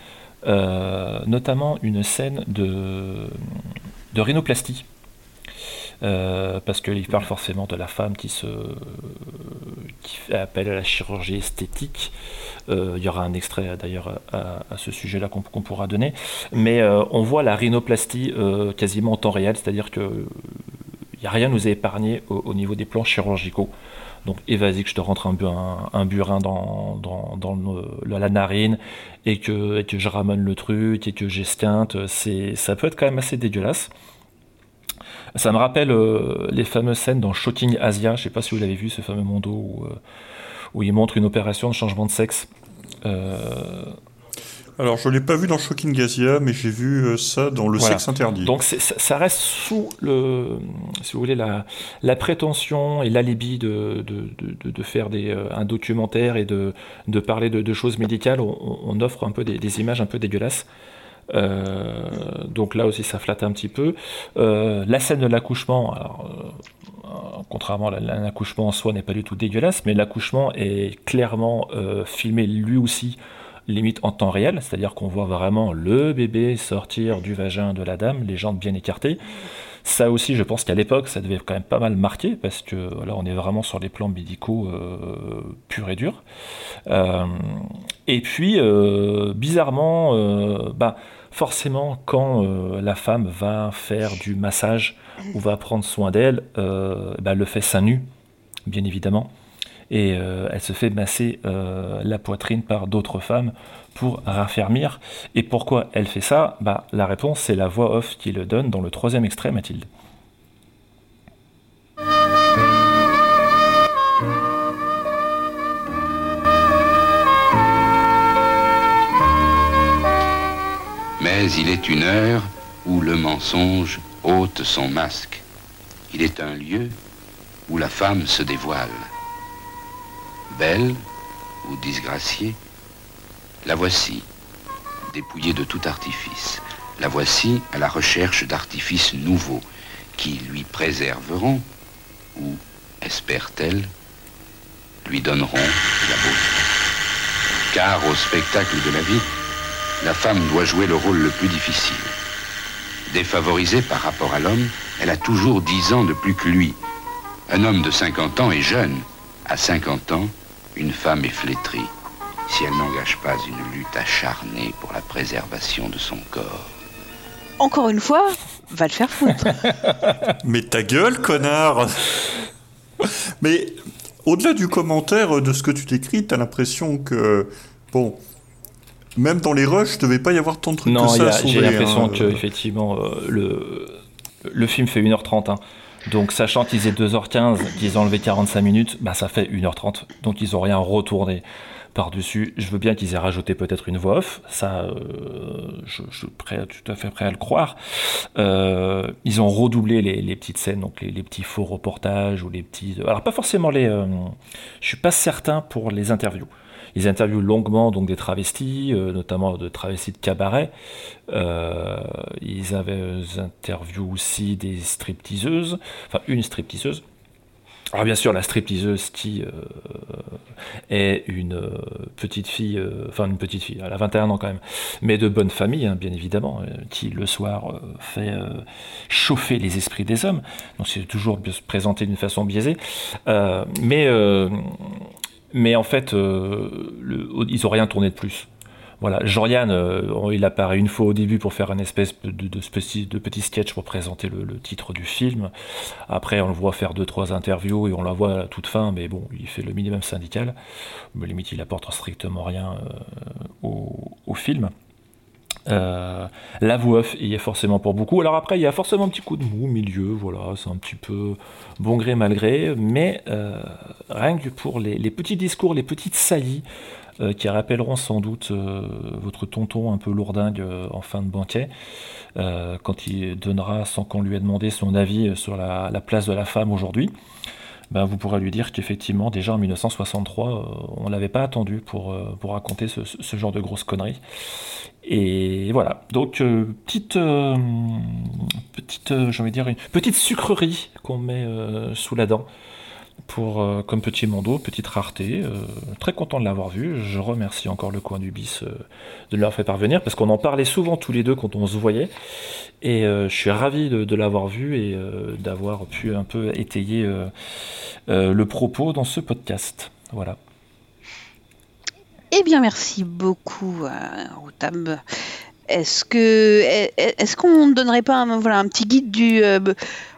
euh, notamment une scène de, de rhinoplastie. Euh, parce qu'il parle forcément de la femme qui se qui fait appel à la chirurgie esthétique. Euh, il y aura un extrait d'ailleurs à, ce sujet-là qu'on pourra donner. Mais euh, on voit la rhinoplastie quasiment en temps réel, c'est-à-dire que n'y a rien nous est épargné au, au niveau des plans chirurgicaux. Donc, et vas-y que je te rentre un, bu- un, un burin dans, la narine et que, et que je ramène le truc et que j'esquinte. Ça peut être quand même assez dégueulasse. Ça me rappelle euh, les fameuses scènes dans Shocking Asia. Je sais pas si vous l'avez vu, ce fameux mondo où, euh, où il montre une opération de changement de sexe. Euh, Alors, je l'ai pas vu dans Shocking Gazia, mais j'ai vu ça dans Le Voilà. Sexe Interdit. Donc ça, reste sous le, si vous voulez, la, la prétention et l'alibi de, de, de- de faire des, un documentaire et de, parler de, de choses médicales. On, on offre un peu des, des images un peu dégueulasses. Euh, donc là aussi, ça flatte un petit peu. Euh, la scène de l'accouchement, euh, contrairement à la- l'accouchement en soi n'est pas du tout dégueulasse, mais l'accouchement est clairement filmé lui aussi limite en temps réel, c'est-à-dire qu'on voit vraiment le bébé sortir du vagin de la dame, les jambes bien écartées. Ça aussi, je pense qu'à l'époque, ça devait quand même pas mal marquer, parce que là, on est vraiment sur les plans médicaux purs et durs. Et puis, bizarrement, bah, forcément, quand euh, la femme va faire du massage ou va prendre soin d'elle, euh, bah, elle le fait seins nus, bien évidemment. Et euh, elle se fait masser la poitrine par d'autres femmes pour raffermir. Et pourquoi elle fait ça? Bah, La réponse, c'est la voix off qui le donne dans le troisième extrait, Mathilde. Il est une heure où le mensonge ôte son masque. Il est un lieu où la femme se dévoile. Belle ou disgraciée, la voici, dépouillée de tout artifice. La voici à la recherche d'artifices nouveaux qui lui préserveront, ou, espère-t-elle, lui donneront la beauté. Car au spectacle de la vie, la femme doit jouer le rôle le plus difficile. Défavorisée par rapport à l'homme, elle a toujours 10 ans de plus que lui. Un homme de 50 ans est jeune. À 50 ans, une femme est flétrie si elle n'engage pas une lutte acharnée pour la préservation de son corps. Encore une fois, va le faire foutre. <laughs> Mais ta gueule, connard Mais au-delà du commentaire de ce que tu t'écris, t'as l'impression que, bon, même dans les rushs, il devait pas y avoir tant de trucs non, que ça. à j'ai sauver, l'impression hein. que effectivement euh, le, le film fait 1h30. hein. Donc sachant qu'ils faisaient 2h15, qu'ils ont enlevé 45 minutes, bah ça fait 1h30. Donc ils ont rien retourné par-dessus. Je veux bien qu'ils aient rajouté peut-être une voix off, ça euh, je, je suis prêt, tout à fait prêt à le croire. Euh, ils ont redoublé les, les petites scènes, donc les, les petits faux reportages ou les petits... Alors pas forcément les... euh, je suis pas certain pour les interviews. Ils interviewent longuement donc des travestis, euh, notamment de travestis de cabaret. Euh, ils avaient ils interviewent aussi des stripteaseuses, enfin une stripteaseuse. Alors bien sûr la stripteaseuse qui euh, est une euh, petite fille, euh, enfin une petite fille, elle a 21 ans quand même, mais de bonne famille hein, bien évidemment, euh, qui le soir euh, fait euh, chauffer les esprits des hommes. Donc c'est toujours présenter d'une façon biaisée, Euh, mais euh, mais en fait, euh, ils ont rien tourné de plus. Voilà, Jean-Yann, euh, il apparaît une fois au début pour faire une espèce de, petit sketch pour présenter le, titre du film. Après, on le voit faire deux, trois interviews et on la voit à toute fin, mais bon, il fait le minimum syndical. Mais limite, il apporte strictement rien euh, au film. Euh, la voix y est forcément pour beaucoup. Alors après, il y a forcément un petit coup de mou au milieu, voilà, c'est un petit peu bon gré mal gré, mais euh, rien que pour les, petits discours, les petites saillies euh, qui rappelleront sans doute votre tonton un peu lourdingue en fin de banquet, quand il donnera, sans qu'on lui ait demandé son avis sur la place de la femme aujourd'hui. Ben, vous pourrez lui dire qu'effectivement, déjà en 1963, euh, on ne l'avait pas attendu pour, euh, raconter ce, genre de grosses conneries. Et voilà, donc euh, petite, euh, petite, euh, dire, petite sucrerie qu'on met sous la dent pour, euh, comme petit Mondo, petite rareté. euh, très content de l'avoir vu. Je remercie encore le coin du bis euh, de l'avoir fait parvenir parce qu'on en parlait souvent tous les deux quand on se voyait. Et je suis ravi de, l'avoir vu et d'avoir pu un peu étayer le propos dans ce podcast. Voilà. Eh bien, merci beaucoup, Routab. Est-ce que est-ce qu'on ne donnerait pas un, voilà, un petit guide du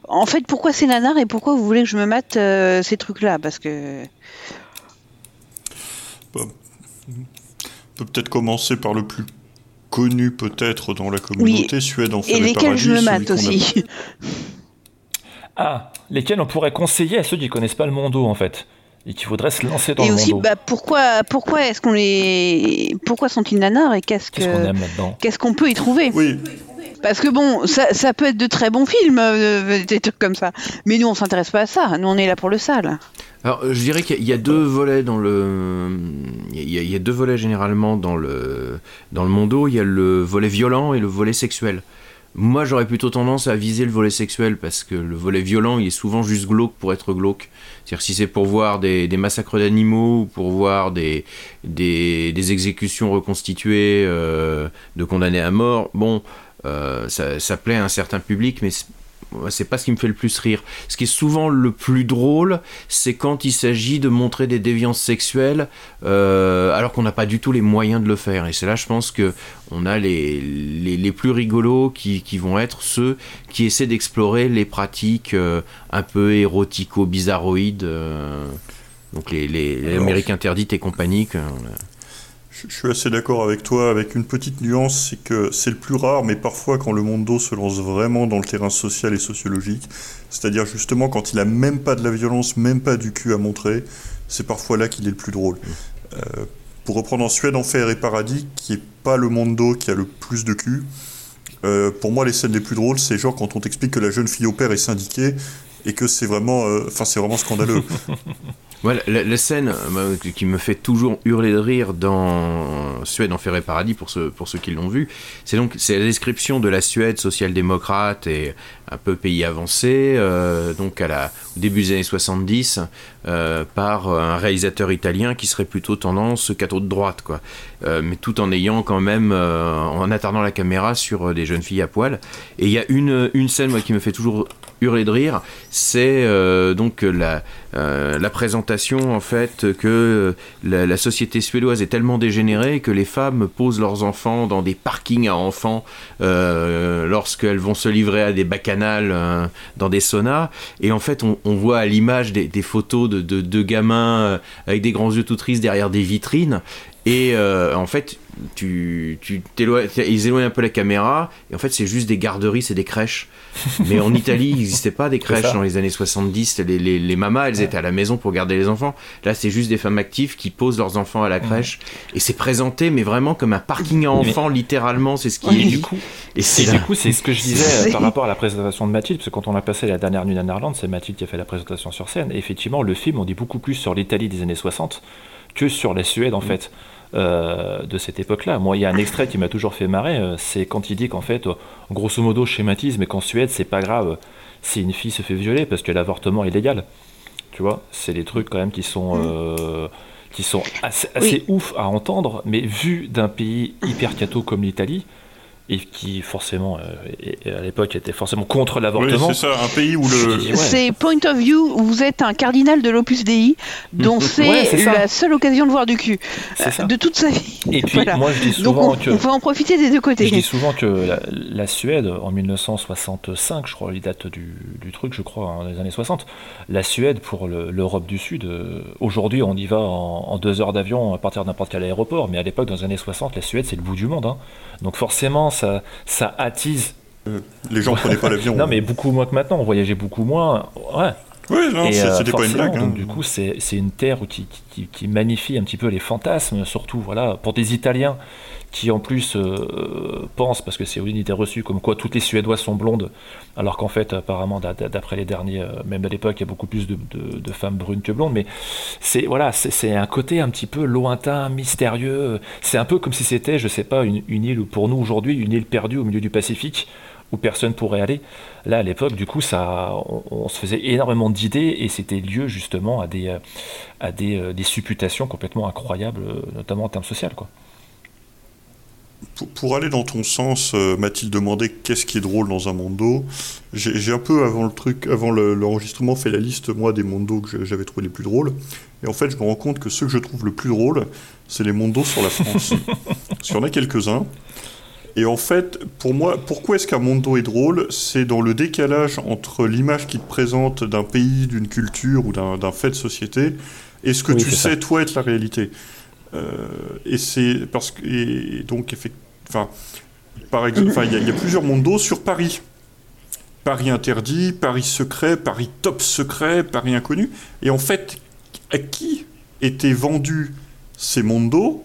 en fait pourquoi c'est nanar et pourquoi vous voulez que je me mate euh, ces trucs-là? Parce que On peut peut-être commencer par le plus connu peut-être dans la communauté, Suède en et fait lesquels je me mate aussi? Ah, lesquels on pourrait conseiller à ceux qui connaissent pas le Mondo en fait et qui voudraient se lancer dans Et le aussi Mondo. bah, pourquoi pourquoi est-ce qu'on les pourquoi sont-ils nanars et qu'est-ce Qu'est-ce qu'on que aime là-dedans? qu'est-ce qu'on peut y trouver? Oui. Parce que bon, ça, peut être de très bons films, euh, des trucs comme ça. Mais nous, on s'intéresse pas à ça. Nous, on est là pour le sale. Alors, euh, je dirais qu'il y a- deux volets dans le. Il y a, deux volets généralement dans le dans le mondo. Il y a le volet violent et le volet sexuel. Moi, j'aurais plutôt tendance à viser le volet sexuel parce que le volet violent, il est souvent juste glauque pour être glauque. C'est-à-dire si c'est pour voir des, massacres d'animaux ou pour voir des, des, exécutions reconstituées euh, de condamnés à mort, bon, euh, ça, ça plaît à un certain public, mais c'est- pas ce qui me fait le plus rire. Ce qui est souvent le plus drôle, c'est quand il s'agit de montrer des déviances sexuelles, euh, alors qu'on n'a pas du tout les moyens de le faire. Et c'est là, je pense que on a les, les, les plus rigolos qui, qui vont être ceux qui essaient d'explorer les pratiques euh, un peu érotico-bizarroïdes. donc les, les, les Alors, Amériques interdites et compagnie. que- Je suis assez d'accord avec toi, avec une petite nuance, c'est que c'est le plus rare, mais parfois quand le Mondo se lance vraiment dans le terrain social et sociologique, c'est-à-dire justement quand il a même pas de la violence, même pas du cul à montrer, c'est parfois là qu'il est le plus drôle. Euh, pour reprendre en Suède, Enfer et Paradis, qui est pas le Mondo qui a le plus de cul, euh, pour moi les scènes les plus drôles, c'est genre quand on t'explique que la jeune fille au père est syndiquée, et que c'est vraiment, euh, enfin c'est vraiment scandaleux. <laughs> Voilà, la, scène euh, qui me fait toujours hurler de rire dans Suède enferré paradis pour ceux, pour ceux qui l'ont vu, c'est donc c'est la description de la Suède social-démocrate et un peu pays avancé, euh, donc à la, au début des années 70, euh, par un réalisateur italien qui serait plutôt tendance de droite, quoi. Euh, mais tout en ayant quand même, en attardant la caméra sur des jeunes filles à poil. Et il y a une, une scène moi, qui me fait toujours hurler de rire, c'est euh, donc la, euh, la présentation en fait que la, la société suédoise est tellement dégénérée que les femmes posent leurs enfants dans des parkings à enfants euh, lorsqu'elles vont se livrer à des bacchanales euh, dans des saunas. Et en fait, on, voit à l'image des, photos de, de, de gamins euh, avec des grands yeux tout tristes derrière des vitrines. Et euh, en fait, tu, tu ils éloignent un peu la caméra, et en fait, c'est juste des garderies, c'est des crèches. <laughs> Mais en Italie, il n'existait pas des crèches dans les années 70. Les, les, les mamas, elles étaient à la maison pour garder les enfants. Là, c'est juste des femmes actives qui posent leurs enfants à la crèche. Et c'est présenté, mais vraiment comme un parking à enfants, littéralement, c'est ce qui est du coup, Et c'est du coup, c'est ce que je disais euh, par rapport à la présentation de Mathilde, parce que quand on a passé la dernière nuit en Irlande, c'est Mathilde qui a fait la présentation sur scène. Et effectivement, le film, on dit beaucoup plus sur l'Italie des années 60 que sur la Suède, en fait, euh, de cette époque-là. Moi, il y a un extrait qui m'a toujours fait marrer, euh, c'est quand il dit qu'en fait, euh, grosso modo, je schématise, mais qu'en Suède, c'est pas grave si une fille se fait violer, parce que l'avortement est légal. Tu vois, c'est des trucs quand même qui sont. euh, qui sont assez, assez ouf à entendre, mais vu d'un pays hyper catho comme l'Italie, et qui forcément, euh, et- et à l'époque, était forcément contre Oui, l'avortement. c'est ça, un pays où le. ouais. C'est Point of View, où vous êtes un cardinal de l'Opus Dei, dont <laughs> c'est Ouais, la seule occasion de voir du cul C'est ça. de toute sa vie. Et puis, Voilà. moi, je dis Donc souvent on, que. on va en profiter des deux côtés. Je dis souvent que la, la Suède, en 1965, je crois, les dates du, du truc, je crois, hein, dans les années 60, la Suède, pour le- l'Europe du Sud, euh, aujourd'hui, on y va en, en deux heures d'avion à partir de n'importe quel aéroport, mais à l'époque, dans les années 60, la Suède, c'est le bout du monde. hein. Donc forcément, ça, ça attise. Les gens prenaient pas <laughs> l'avion. Non, mais beaucoup moins que maintenant, on voyageait beaucoup moins. Ouais. Oui, non, euh, c'était pas une blague. hein. Donc, du coup, c'est c'est une terre qui, qui, qui magnifie un petit peu les fantasmes, surtout voilà, pour des Italiens qui en plus euh, pensent, parce que c'est une idée reçue, comme quoi toutes les Suédoises sont blondes, alors qu'en fait, apparemment, d'a- d'a- d'après les derniers, euh, même à l'époque, il y a beaucoup plus de, femmes brunes que blondes, mais c'est voilà, un côté un petit peu lointain, mystérieux. C'est un peu comme si c'était, je sais pas, une, une île, pour nous aujourd'hui, une île perdue au milieu du Pacifique où personne pourrait aller. Là, à l'époque, du coup, ça, on, se faisait énormément d'idées et c'était lieu justement à des, à des, euh, des supputations complètement incroyables, euh, notamment en termes sociaux. Pour, pour aller dans ton sens, euh, Mathilde demandait qu'est-ce qui est drôle dans un mondo. J'ai j'ai un peu avant le truc, avant le- l'enregistrement, fait la liste moi des mondos que j'avais trouvé les plus drôles. Et en fait, je me rends compte que ceux que je trouve le plus drôle, c'est les mondos sur la France. <laughs> Parce qu'il y en a quelques-uns. Et en fait, pour moi, pourquoi est-ce qu'un mondo est drôle? C'est dans le décalage entre l'image qu'il te présente d'un pays, d'une culture ou d'un fait de société et ce que Oui, tu sais, ça. toi, être la réalité. Euh, et c'est parce que et donc effectivement, enfin, par exemple, il y, a- il y a plusieurs mondos sur Paris. Paris interdit, Paris secret, Paris top secret, Paris inconnu. Et en fait, à qui étaient vendus ces mondos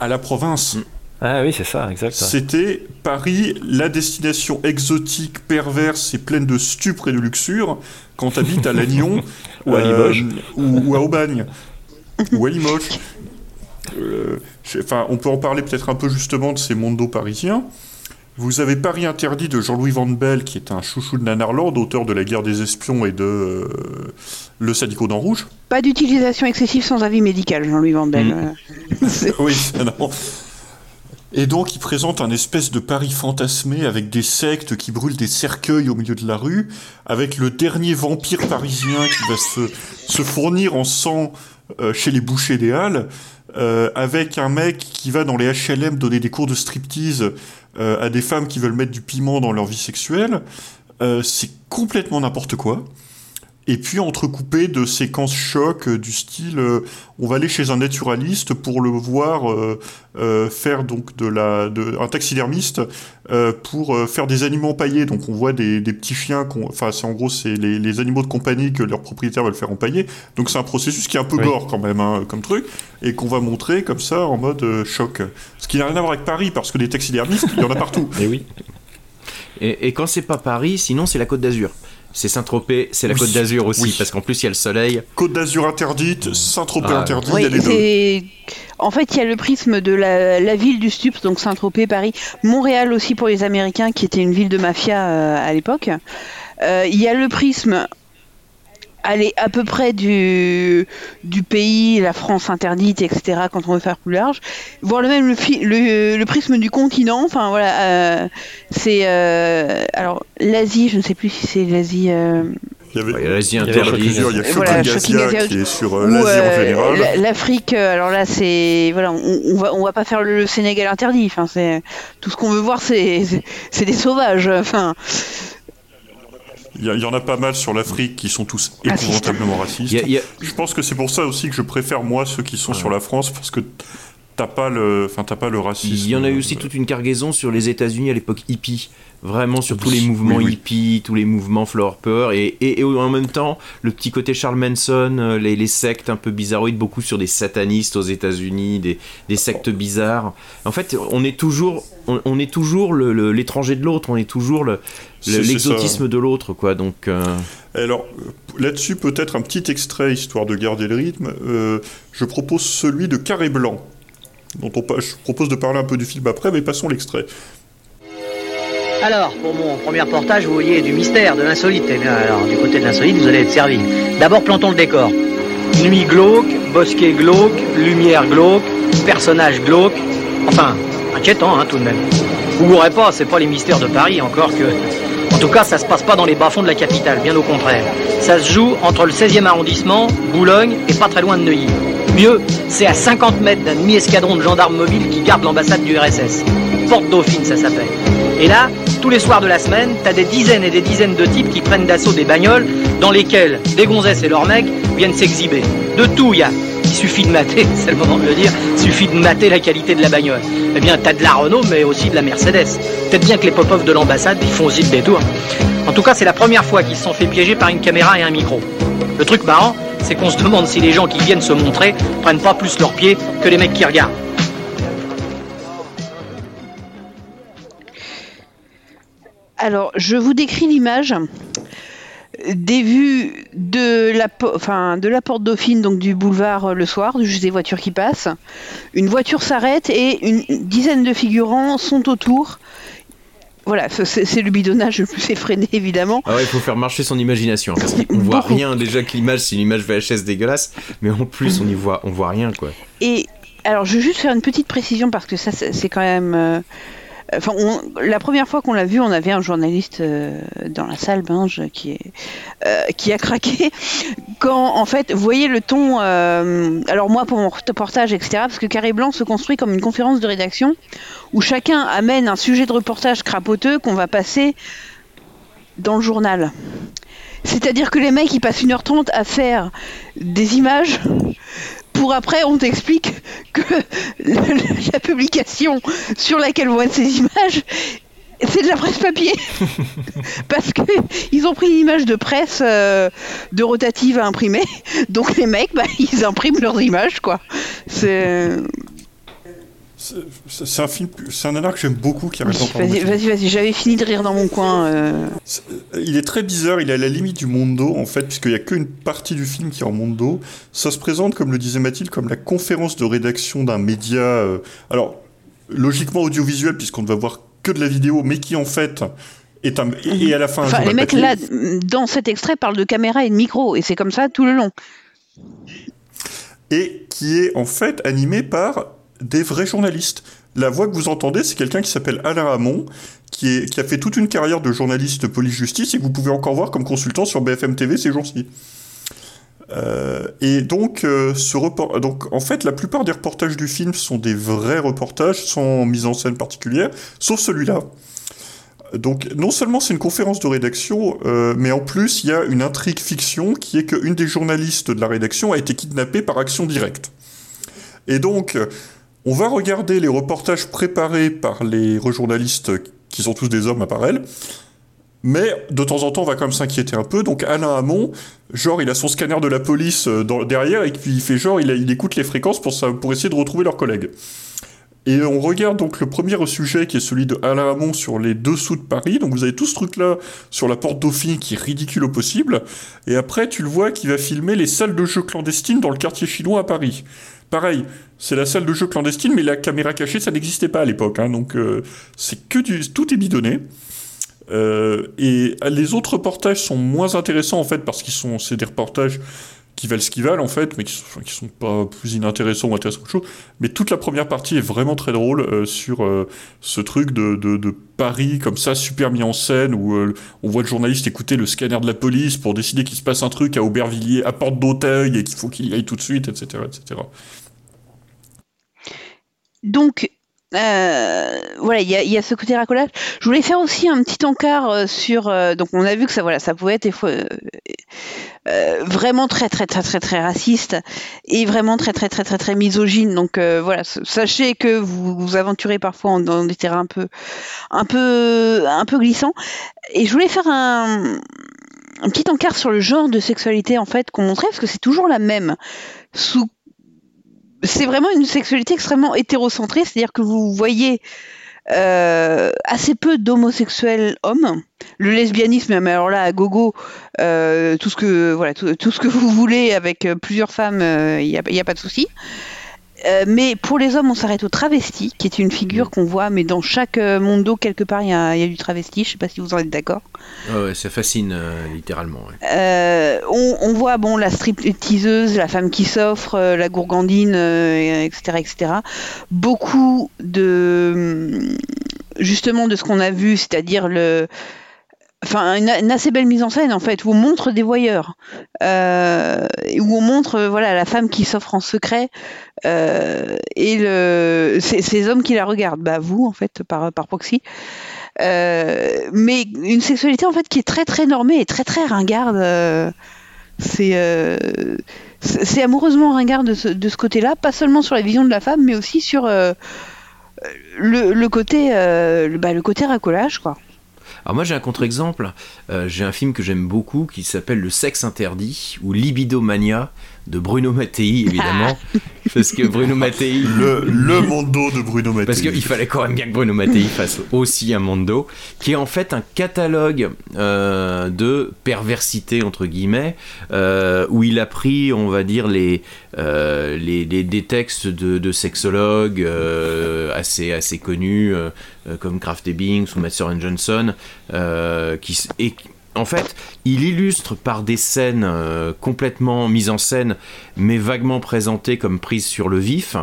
À la province. Ah oui, c'est ça, exact. C'était Paris, la destination exotique, perverse et pleine de stupre et de luxure quand t'habites à Lannion <laughs> Ou à Limoges. ou, ou à Aubagne ou à Limoges. Euh, Enfin, on peut en parler peut-être un peu justement de ces mondos parisiens. Vous avez Paris interdit de Jean-Louis Van Bell, qui est un chouchou de Nanarland, auteur de La guerre des espions et de euh, Le Sadico d'en rouge. Pas d'utilisation excessive sans avis médical, Jean-Louis Vandel. Mm. <laughs> oui, non. Et donc, il présente un espèce de Paris fantasmé avec des sectes qui brûlent des cercueils au milieu de la rue, avec le dernier vampire parisien qui va se, se fournir en sang euh, chez les bouchers des Halles, euh, avec un mec qui va dans les HLM donner des cours de striptease euh, à des femmes qui veulent mettre du piment dans leur vie sexuelle. Euh, c'est complètement n'importe quoi. Et puis entrecoupé de séquences chocs euh, du style euh, on va aller chez un naturaliste pour le voir euh, faire donc de la de, un taxidermiste pour faire des animaux empaillés donc on voit des, des petits chiens qu'on- enfin c'est en gros c'est les, les animaux de compagnie que leurs propriétaires veulent faire empailler donc c'est un processus qui est un peu Oui. gore quand même hein, comme truc et qu'on va montrer comme ça en mode choc ce qui n'a rien à voir avec Paris parce que des taxidermistes il y en a partout <laughs> Et oui. Et, et quand c'est pas Paris, sinon c'est la Côte d'Azur. C'est Saint-Tropez, c'est la Oui. Côte d'Azur aussi, Oui. parce qu'en plus il y a le soleil. Côte d'Azur interdite, Saint-Tropez Ah. interdit, Oui, il y a les deux. c'est- En fait, il y a le prisme de la, la ville du Stups, donc Saint-Tropez, Paris, Montréal aussi pour les Américains, qui était une ville de mafia euh, à l'époque. Euh, Il y a le prisme, allez, à peu près du, du pays, la France interdite, etc., quand on veut faire plus large. Voire le même le, le, le prisme du continent, enfin voilà, euh, c'est. euh, alors, l'Asie, je ne sais plus si c'est l'Asie. euh, Il y avait, Ouais, l'Asie il y a interdite. il y a Voilà, Asia Asia qui est sur euh, l'Asie en général. la- L'Afrique, alors là, c'est voilà, on, on va on va pas faire le Sénégal interdit. Enfin, c'est tout ce qu'on veut voir, c'est c'est- c'est des sauvages. Enfin, Il y, en a pas mal sur l'Afrique qui sont tous épouvantablement racistes. Il y a- il y a- Je pense que c'est pour ça aussi que je préfère moi ceux qui sont sur la France parce que t'as pas le, enfin t'as pas le racisme. Il y en a eu aussi toute une cargaison sur les États-Unis à l'époque hippie. Vraiment sur tous les mouvements oui, oui. hippies, tous les mouvements flower power, et, et, et en même temps, le petit côté Charles Manson, euh, les, les sectes un peu bizarroïdes, beaucoup sur des satanistes aux États-Unis, des, des sectes bizarres. En fait, on est toujours, on, on est toujours l'étranger de l'autre, on est toujours le- l'exotisme de l'autre, quoi. Donc, euh, Alors euh, là-dessus peut-être un petit extrait histoire de garder le rythme. Euh, je propose celui de Carré Blanc. Dont on, je propose de parler un peu du film après, mais passons l'extrait. Alors, pour mon premier reportage, vous voyez du mystère, de l'insolite. Eh bien, alors, du côté de l'insolite, vous allez être servi. D'abord, plantons le décor. Nuit glauque, bosquet glauque, lumière glauque, personnage glauque. Enfin, inquiétant, hein, tout de même. Vous mourrez pas, c'est pas les mystères de Paris, encore que... En tout cas, ça se passe pas dans les bas-fonds de la capitale, bien au contraire. Ça se joue entre le 16e arrondissement, Boulogne et pas très loin de Neuilly. Mieux, c'est à 50 mètres d'un demi-escadron de gendarmes mobiles qui gardent l'ambassade du RSS. Porte Dauphine, ça s'appelle. Et là, tous les soirs de la semaine, t'as des dizaines et des dizaines de types qui prennent d'assaut des bagnoles dans lesquelles des gonzesses et leurs mecs viennent s'exhiber. De tout, il. Il suffit de mater, <laughs> c'est le moment de le dire, il suffit de mater la qualité de la bagnole. Eh bien, t'as de la Renault, mais aussi de la Mercedes. Peut-être bien que les pop-off de l'ambassade, ils font aussi le détour. En tout cas, c'est la première fois qu'ils se sont fait piéger par une caméra et un micro. Le truc marrant, c'est qu'on se demande si les gens qui viennent se montrer prennent pas plus leurs pieds que les mecs qui regardent. alors, je vous décris l'image des vues de la, de la porte Dauphine, donc du boulevard euh, le soir, juste des voitures qui passent. Une voiture s'arrête et une dizaine de figurants sont autour. Voilà, ce- c'est le bidonnage le plus effréné, évidemment. ah ouais, il faut faire marcher son imagination, parce qu'on voit rien déjà que l'image, c'est une image VHS dégueulasse, mais en plus on y voit, on voit rien, quoi. Et alors, je vais juste faire une petite précision parce que ça, c'est c'est quand même. euh, Enfin, on- la première fois qu'on l'a vu, on avait un journaliste euh, dans la salle, Binge, euh, qui a craqué. Quand, en fait, vous voyez le ton. euh, alors, moi, pour mon reportage, etc., parce que Carré Blanc se construit comme une conférence de rédaction où chacun amène un sujet de reportage crapoteux qu'on va passer dans le journal. C'est-à-dire que les mecs, ils passent 1h30 à faire des images pour après, on t'explique que la, <laughs> la publication sur laquelle vont être ces images, c'est de la presse papier. <laughs> Parce que ils ont pris une image de presse euh, de rotative à imprimer. Donc les mecs, bah, ils impriment leurs images, quoi. C'est. C'est un film, c'est un nanar que j'aime beaucoup qui arrête d'en Vas-y, vas-y, vas-y, j'avais fini de rire dans mon coin. euh. Il est très bizarre, il est à la limite du mondo en fait, puisqu'il n'y a qu'une partie du film qui est en mondo. Ça se présente, comme le disait Mathilde, comme la conférence de rédaction d'un média. euh, alors, logiquement audiovisuel, puisqu'on ne va voir que de la vidéo, mais qui en fait est un. Et, à la fin, Enfin, les mecs là, dans cet extrait, parlent de caméra et de micro, et c'est comme ça tout le long. et qui est en fait animé par des vrais journalistes. La voix que vous entendez, c'est quelqu'un qui s'appelle Alain Hamon, qui, a fait toute une carrière de journaliste police-justice et que vous pouvez encore voir comme consultant sur BFM TV ces jours-ci. Euh, et donc, euh, ce report... donc, en fait, la plupart des reportages du film sont des vrais reportages, sans mise en scène particulière, sauf celui-là. Donc, non seulement c'est une conférence de rédaction, euh, mais en plus, il y a une intrigue fiction qui est qu'une des journalistes de la rédaction a été kidnappée par action directe. Et donc, on va regarder les reportages préparés par les journalistes, qui sont tous des hommes à part elle, mais de temps en temps, on va quand même s'inquiéter un peu. Donc, Alain Hamon, genre, il a son scanner de la police euh, derrière, et puis il fait genre, il, écoute les fréquences pour, pour essayer de retrouver leurs collègues. Et on regarde donc le premier sujet qui est celui de Alain Hamon sur les dessous de Paris. Donc vous avez tout ce truc-là sur la porte Dauphine qui est ridicule au possible. Et après, tu le vois qui va filmer les salles de jeux clandestines dans le quartier chinois à Paris. Pareil, c'est la salle de jeu clandestine, mais la caméra cachée, ça n'existait pas à l'époque. hein. donc euh, c'est que du, tout est bidonné. Euh, et les autres reportages sont moins intéressants en fait parce qu'ils sont, c'est des reportages qui valent ce qu'ils valent en fait, mais qui sont, sont pas plus inintéressants ou intéressants que chose. Mais toute la première partie est vraiment très drôle euh, sur euh, ce truc de Paris comme ça, super mis en scène, où euh, on voit le journaliste écouter le scanner de la police pour décider qu'il se passe un truc à Aubervilliers, à Porte d'Auteuil, et qu'il faut qu'il y aille tout de suite, etc. etc. Donc, euh, voilà, il y a, ce côté racolage. Je voulais faire aussi un petit encart euh, sur. euh, donc, on a vu que ça, voilà, ça pouvait être vraiment très, très, très, très, très raciste et vraiment très, très, très, très, très misogyne. Donc, voilà, sachez que vous vous aventurez parfois dans des terrains un peu, un peu, un peu glissants. Et je voulais faire un, petit encart sur le genre de sexualité en fait qu'on montrait parce que c'est toujours la même c'est vraiment une sexualité extrêmement hétérocentrée, c'est-à-dire que vous voyez euh, assez peu d'homosexuels hommes. Le lesbianisme, mais alors là, à gogo, euh, tout ce que voilà, tout, ce que vous voulez avec euh, plusieurs femmes, il n'y a pas de souci. Euh, mais pour les hommes, on s'arrête au travesti, qui est une figure qu'on voit, mais dans chaque euh, mondo, quelque part, il y a, il y a du travesti. Je sais pas si vous en êtes d'accord. Ouais, ouais, ça fascine euh, littéralement. ouais. Euh, on, on voit bon la stripteaseuse, la femme qui s'offre, la gourgandine, etc., etc. Beaucoup de justement de ce qu'on a vu, c'est-à-dire le Enfin, une, assez belle mise en scène en fait, où on montre des voyeurs, euh, où on montre euh, voilà la femme qui s'offre en secret euh, et le, ces, hommes qui la regardent, bah vous en fait par, par proxy. Euh, mais une sexualité en fait qui est très très normée et très très ringarde. euh, c'est euh, c'est c'est amoureusement ringard de ce, de ce côté-là, pas seulement sur la vision de la femme, mais aussi sur le, le côté bah, le côté racolage quoi. Alors moi j'ai un contre-exemple, Euh, j'ai un film que j'aime beaucoup qui s'appelle Le sexe interdit ou Libidomania de Bruno Mattei évidemment, <laughs> parce que Bruno Mattei... Le, le mondo de Bruno Mattei. Parce qu'il fallait quand même bien que Bruno Mattei fasse aussi un mondo, qui est en fait un catalogue euh, de perversité entre guillemets, euh, où il a pris, on va dire, les, euh, les, les- des textes de, de sexologues euh, assez, assez connus, comme Kraft Ebbings ou Soren Johnson, euh, qui, et en fait, il illustre par des scènes euh, complètement mises en scène, mais vaguement présentées comme prises sur le vif,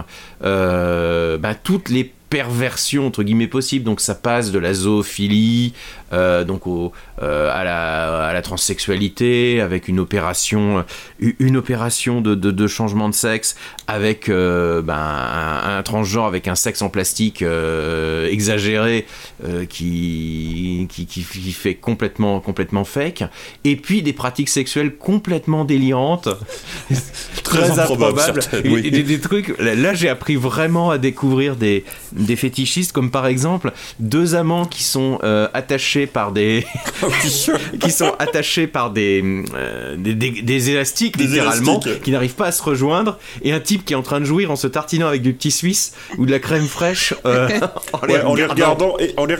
euh, bah, toutes les perversions entre guillemets possibles. Donc ça passe de la zoophilie, euh, donc au, euh, à, la, à la transsexualité, avec une opération, une opération de, de, de changement de sexe, avec euh, ben, un, un transgenre avec un sexe en plastique euh, exagéré euh, qui, qui, qui, qui fait complètement, complètement fake, et puis des pratiques sexuelles complètement délirantes, <laughs> Très improbable, certaines, et- oui. et des, des trucs. Là, j'ai appris vraiment à découvrir des, des fétichistes, comme par exemple deux amants qui sont euh, attachés par des, <laughs> <laughs> qui sont attachés par des, euh, des, des- des élastiques Des littéralement, élastiques. qui n'arrivent pas à se rejoindre, et un type qui est en train de jouir en se tartinant avec du petit suisse ou de la crème fraîche euh, <laughs> en, les en regardant. et en les...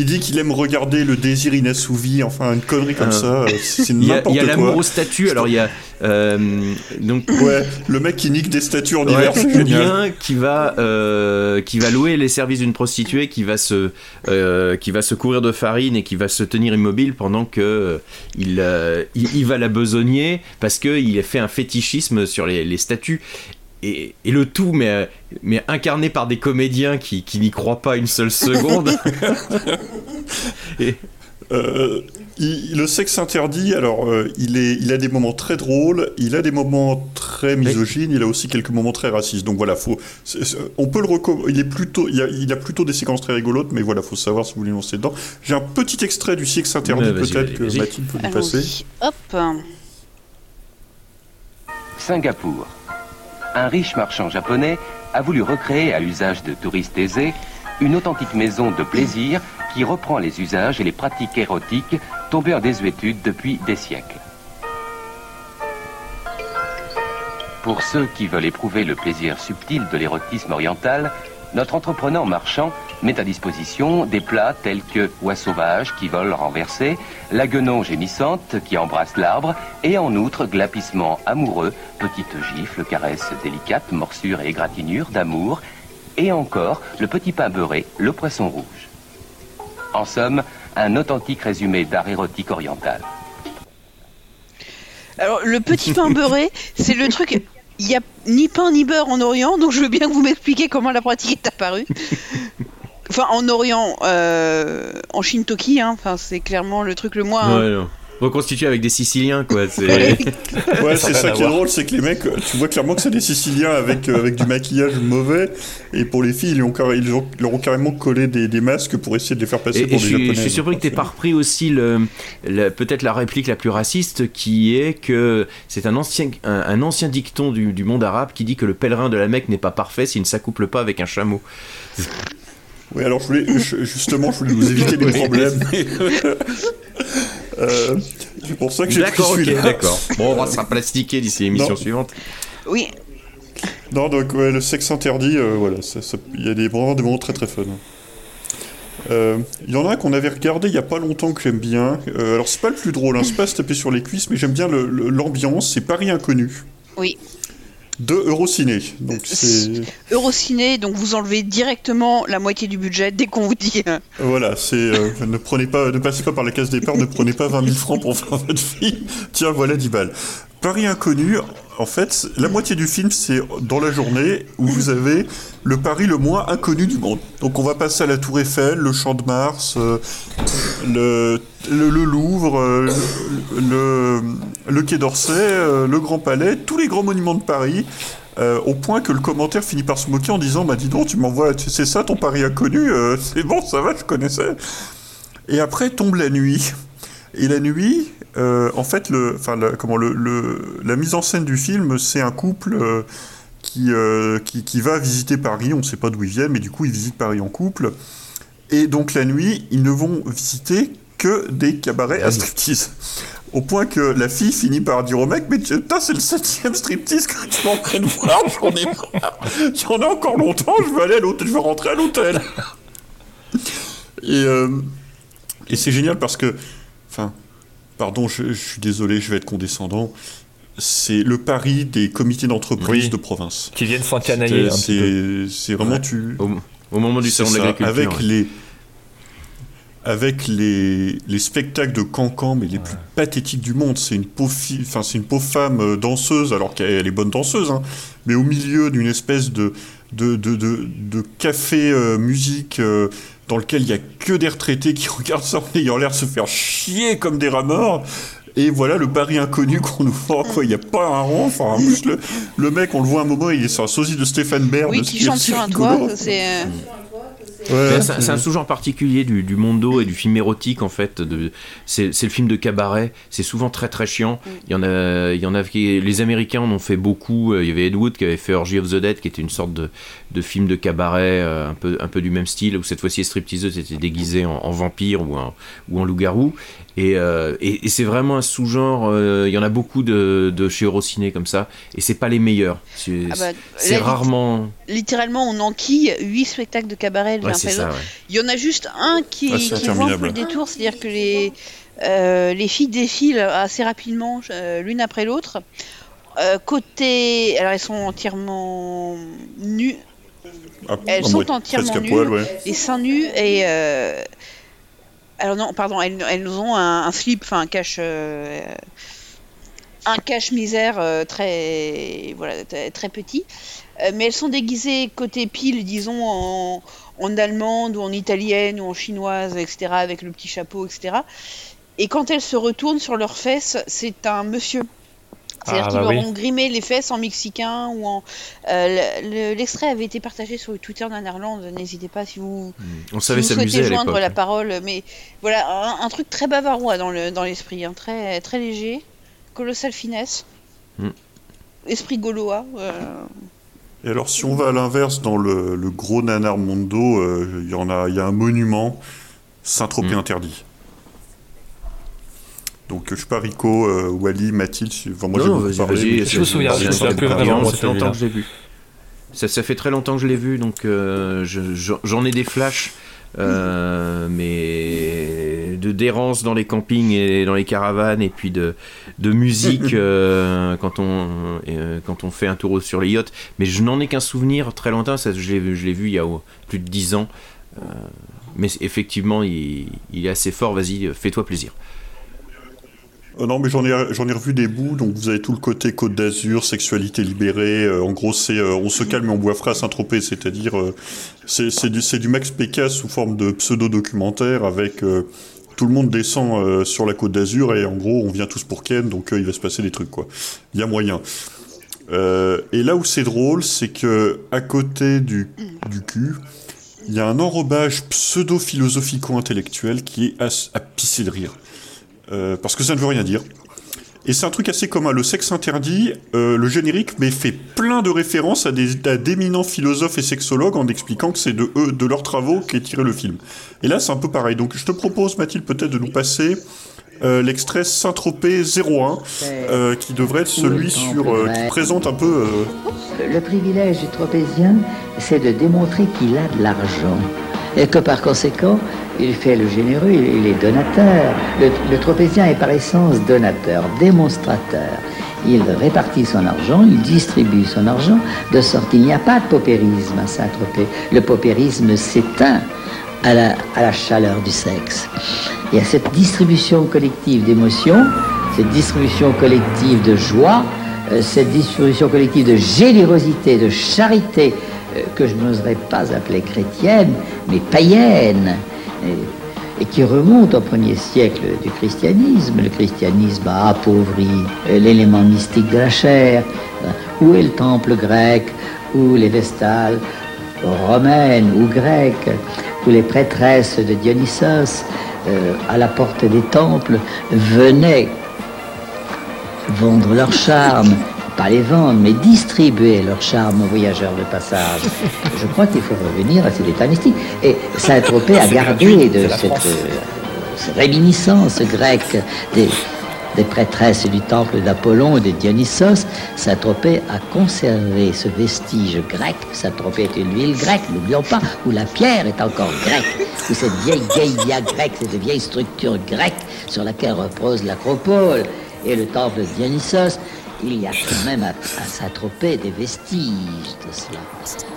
Il dit qu'il aime regarder le désir inassouvi, enfin une connerie comme Euh, ça, euh, c'est Il y a, n'importe il y a quoi. l'amour aux statues, alors il y a euh, donc Ouais, le mec qui nique des statues en hiver, c'est génial. qui va qui va louer les services d'une prostituée qui va se qui va se couvrir de farine et qui va se tenir immobile pendant que il, il il va la besogner parce que il a fait un fétichisme sur les, les statues et, et le tout mais mais incarné par des comédiens qui, qui n'y croient pas une seule seconde <laughs> et Euh, il- le sexe interdit, alors euh, il, est, il a des moments très drôles, il a des moments très misogynes, il a aussi quelques moments très racistes. Donc voilà, faut, on peut le recommander. Il est plutôt, il a, il a plutôt des séquences très rigolotes, mais voilà, faut savoir si vous voulez lancer dedans. J'ai un petit extrait du sexe interdit, Ouais, peut-être que. Mathilde peut nous passer. Allons-y. Hop. Singapour. Un riche marchand japonais a voulu recréer à l'usage de touristes aisés une authentique maison de plaisir qui reprend les usages et les pratiques érotiques tombées en désuétude depuis des siècles. Pour ceux qui veulent éprouver le plaisir subtil de l'érotisme oriental, notre entrepreneur marchand met à disposition des plats tels que oies sauvages qui volent renversés, la guenon gémissante qui embrasse l'arbre, et en outre glapissement amoureux, petites gifles, caresses délicates, morsures et égratignures d'amour, et encore le petit pain beurré, le poisson rouge. En somme, un authentique résumé d'art érotique oriental. Alors, le petit pain beurré, <laughs> c'est le truc. Il n'y a ni pain ni beurre en Orient, donc je veux bien que vous m'expliquiez comment la pratique est apparue. Enfin, en Orient, euh, en Shintoki, hein, enfin, c'est clairement le truc le moins. Ouais, non. Reconstitué avec des Siciliens, quoi. c'est- <laughs> Ouais, c'est ça qui est drôle, c'est que les mecs, tu vois clairement que c'est des Siciliens avec, euh, avec du maquillage mauvais, et pour les filles, ils, ont, ils ont- leur ont carrément collé des, des masques pour essayer de les faire passer Et, pour je, des suis, japonais. je suis surpris que t'aies pas repris aussi le, le- peut-être la réplique la plus raciste qui est que c'est un ancien, un, un ancien dicton du, du monde arabe qui dit que le pèlerin de la Mecque n'est pas parfait s'il ne s'accouple pas avec un chameau. Oui, alors je voulais, je- justement, je voulais vous éviter <laughs> des Oui. problèmes. <laughs> euh, c'est pour ça que j'ai pris D'accord, ok, d'accord. Bon, on va se plastiquer d'ici l'émission Non. suivante. Oui. Non, donc ouais, le sexe interdit, euh, voilà, ça- ça- il y a des, vraiment des moments très très fun. Euh, Il y en a un qu'on avait regardé il y a pas longtemps que j'aime bien. Euh, alors c'est pas le plus drôle, hein, c'est pas se taper sur les cuisses, mais j'aime bien le- le- l'ambiance. C'est Paris Inconnu Oui. De Eurociné. Donc c'est Eurociné, donc vous enlevez directement la moitié du budget dès qu'on vous dit. euh, voilà, c'est euh, ne prenez pas, ne passez pas par la case départ, ne prenez pas 20 000 francs pour faire votre film. Tiens, voilà 10 balles. Paris Inconnu, en fait, la moitié du film, c'est dans la journée où vous avez le Paris le moins inconnu du monde. Donc on va passer à la Tour Eiffel, le Champ de Mars, euh, le, Louvre, euh, le, Quai d'Orsay, euh, le Grand Palais, tous les grands monuments de Paris. au point que le commentaire finit par se moquer en disant Bah dis donc, tu m'envoies, c'est ça ton Paris inconnu, c'est bon, ça va, je connaissais. Et après tombe la nuit. Et la nuit, euh, en fait, le, enfin, la, comment, le, le- la mise en scène du film, c'est un couple euh, qui, euh, qui, qui va visiter Paris. On ne sait pas d'où ils viennent, mais du coup, ils visitent Paris en couple. Et donc, la nuit, ils ne vont visiter que des cabarets à striptease. Au point que la fille finit par dire au mec Mais putain, c'est le septième striptease que tu m'en de voir, j'en ai marre. Il y en a encore longtemps, je veux aller l'hôtel, je veux rentrer à l'hôtel. Et c'est génial parce que, enfin, pardon, je, je suis désolé, je vais être condescendant. C'est le pari des comités d'entreprise Oui. de province. Qui viennent s'encanailler un C'est- petit C'est c'est vraiment Ouais. tu. Au, au moment du salon de l'agriculture. Avec ouais. les avec les, les spectacles de cancan, mais les plus pathétiques du monde. C'est une pauvre fille, enfin c'est une pauvre femme euh, danseuse, alors qu'elle est bonne danseuse, hein, mais au milieu d'une espèce de de, de, de, de café euh, musique euh, dans lequel il y a que des retraités qui <laughs> regardent ça en ayant l'air de se faire chier comme des rats morts. Et voilà le Paris inconnu qu'on nous vend, quoi. Il n'y a pas un rond. Enfin, en plus, le, le mec, on le voit un moment, il est sur un sosie de Stéphane Bern. Oui, qui chante sur un toit, c'est. Ouais, c'est un sous-genre particulier du, du mondo et du film érotique en fait. C'est le film de cabaret. C'est souvent très très chiant. Il y en a, il y en a qui, les Américains en ont fait beaucoup. Euh, Il y avait Ed Wood qui avait fait Orgy of the Dead, qui était une sorte de, de film de cabaret euh, un peu un peu du même style où cette fois-ci les stripteaseuses étaient déguisées en, en vampire ou en ou en loup-garou. Et, euh, et, et c'est vraiment un sous-genre. euh, Il y en a beaucoup de, de chez Eurociné comme ça. Et c'est pas les meilleurs. C'est Ah bah, rarement. Littéralement, on enquille 8 spectacles de cabaret Ouais, ça, ouais. Il y en a juste un qui, Ah, c'est qui le détour, c'est-à-dire que les, euh, les filles défilent assez rapidement euh, l'une après l'autre. Euh, côté. Alors, elles sont entièrement nues. À- Elles à sont moitié- entièrement nues, poil, ouais. les seins nus et. Alors non, pardon, elles, elles ont un, slip, enfin un cache, euh, un cache misère euh, très, voilà, très, très petit. Euh, mais elles sont déguisées côté pile, disons en, en allemande ou en italienne ou en chinoise, etc., avec le petit chapeau, etc. Et quand elles se retournent sur leurs fesses, c'est un monsieur. C'est-à-dire Ah, qu'ils bah leur oui. ont grimé les fesses en mexicain ou en. euh, le- le- L'extrait avait été partagé sur le Twitter d'un Irlande. N'hésitez pas si vous, On si savait s'amuser souhaitez à joindre l'époque. la parole. Mais voilà, un, un truc très bavarois dans le dans l'esprit, hein, très très léger, colossale finesse, Mm. esprit gaulois. euh, Et alors, si on va à l'inverse, dans le, le gros nanar mondo, euh, il y en a, il y a un monument, Saint-Tropez Mm. interdit. Donc, je sais pas, Rico, euh, Wally, Mathilde, si- enfin, moi Non, j'ai non, vas-y, mais- Je me souviens, je me souviens plus Ça fait vraiment, longtemps que je l'ai vu. Ça, ça fait très longtemps que je l'ai vu, donc euh, je- j'en ai des flashs. euh, mais de d'errance dans les campings et dans les caravanes et puis de, de musique euh, quand, on, euh, quand on fait un tour sur les yachts. Mais je n'en ai qu'un souvenir très lointain ça, je l'ai vu, je il y a oh, plus de 10 ans. Euh, mais effectivement il, il est assez fort. Vas-y fais-toi plaisir Euh, non, mais j'en ai, revu des bouts. Donc, vous avez tout le côté Côte d'Azur, sexualité libérée. euh, en gros, c'est euh, on se calme et on boit frais à Saint-Tropez. C'est-à-dire, c'est, du, Max Pécasse sous forme de pseudo-documentaire avec tout le monde descend sur la Côte d'Azur et en gros, on vient tous pour Ken. Donc, il va se passer des trucs, quoi. Il y a moyen. Et là où c'est drôle, c'est que à côté du, cul, il y a un enrobage pseudo-philosophico-intellectuel qui est à pisser de rire. Euh, parce que ça ne veut rien dire. Et c'est un truc assez commun. Le sexe interdit, euh, le générique, mais fait plein de références à des à d'éminents philosophes et sexologues en expliquant que c'est de eux, de leurs travaux qu'est tiré le film. Et là, c'est un peu pareil. Donc, je te propose, Mathilde, peut-être de nous passer euh, l'extrait Saint-Tropez 01, euh, qui devrait être celui sur, euh, qui présente un peu. Le privilège du tropézien, c'est de démontrer qu'il a de l'argent. Et que par conséquent, il fait le généreux, il est donateur. Le, le est par essence donateur, démonstrateur. Il répartit son argent, il distribue son argent, de sorte qu'il n'y a pas de paupérisme à Saint-Tropez. Le paupérisme s'éteint à la, à la chaleur du sexe. Il y a cette distribution collective d'émotions, cette distribution collective de joie, euh, cette distribution collective de générosité, de charité, que je n'oserais pas appeler chrétienne, mais païenne, et, et qui remonte au premier siècle du christianisme. Le christianisme a appauvri euh, l'élément mystique de la chair. Où est le temple grec? Où les vestales romaines ou grecques? Où les prêtresses de Dionysos, euh, à la porte des temples, venaient vendre leur charme, pas les vendre, mais distribuer leur charme aux voyageurs de passage. Je crois qu'il faut revenir à cet état mystique. Et Saint-Tropez a gardé de cette, euh, cette réminiscence grecque des, des prêtresses du temple d'Apollon et de Dionysos. Saint-Tropez a conservé ce vestige grec. Saint-Tropez est une ville grecque, n'oublions pas, où la pierre est encore grecque, où cette vieille gaïa grecque, cette vieille structure grecque sur laquelle repose l'acropole et le temple de Dionysos, il y a quand même à, à Saint-Tropez des vestiges de cela.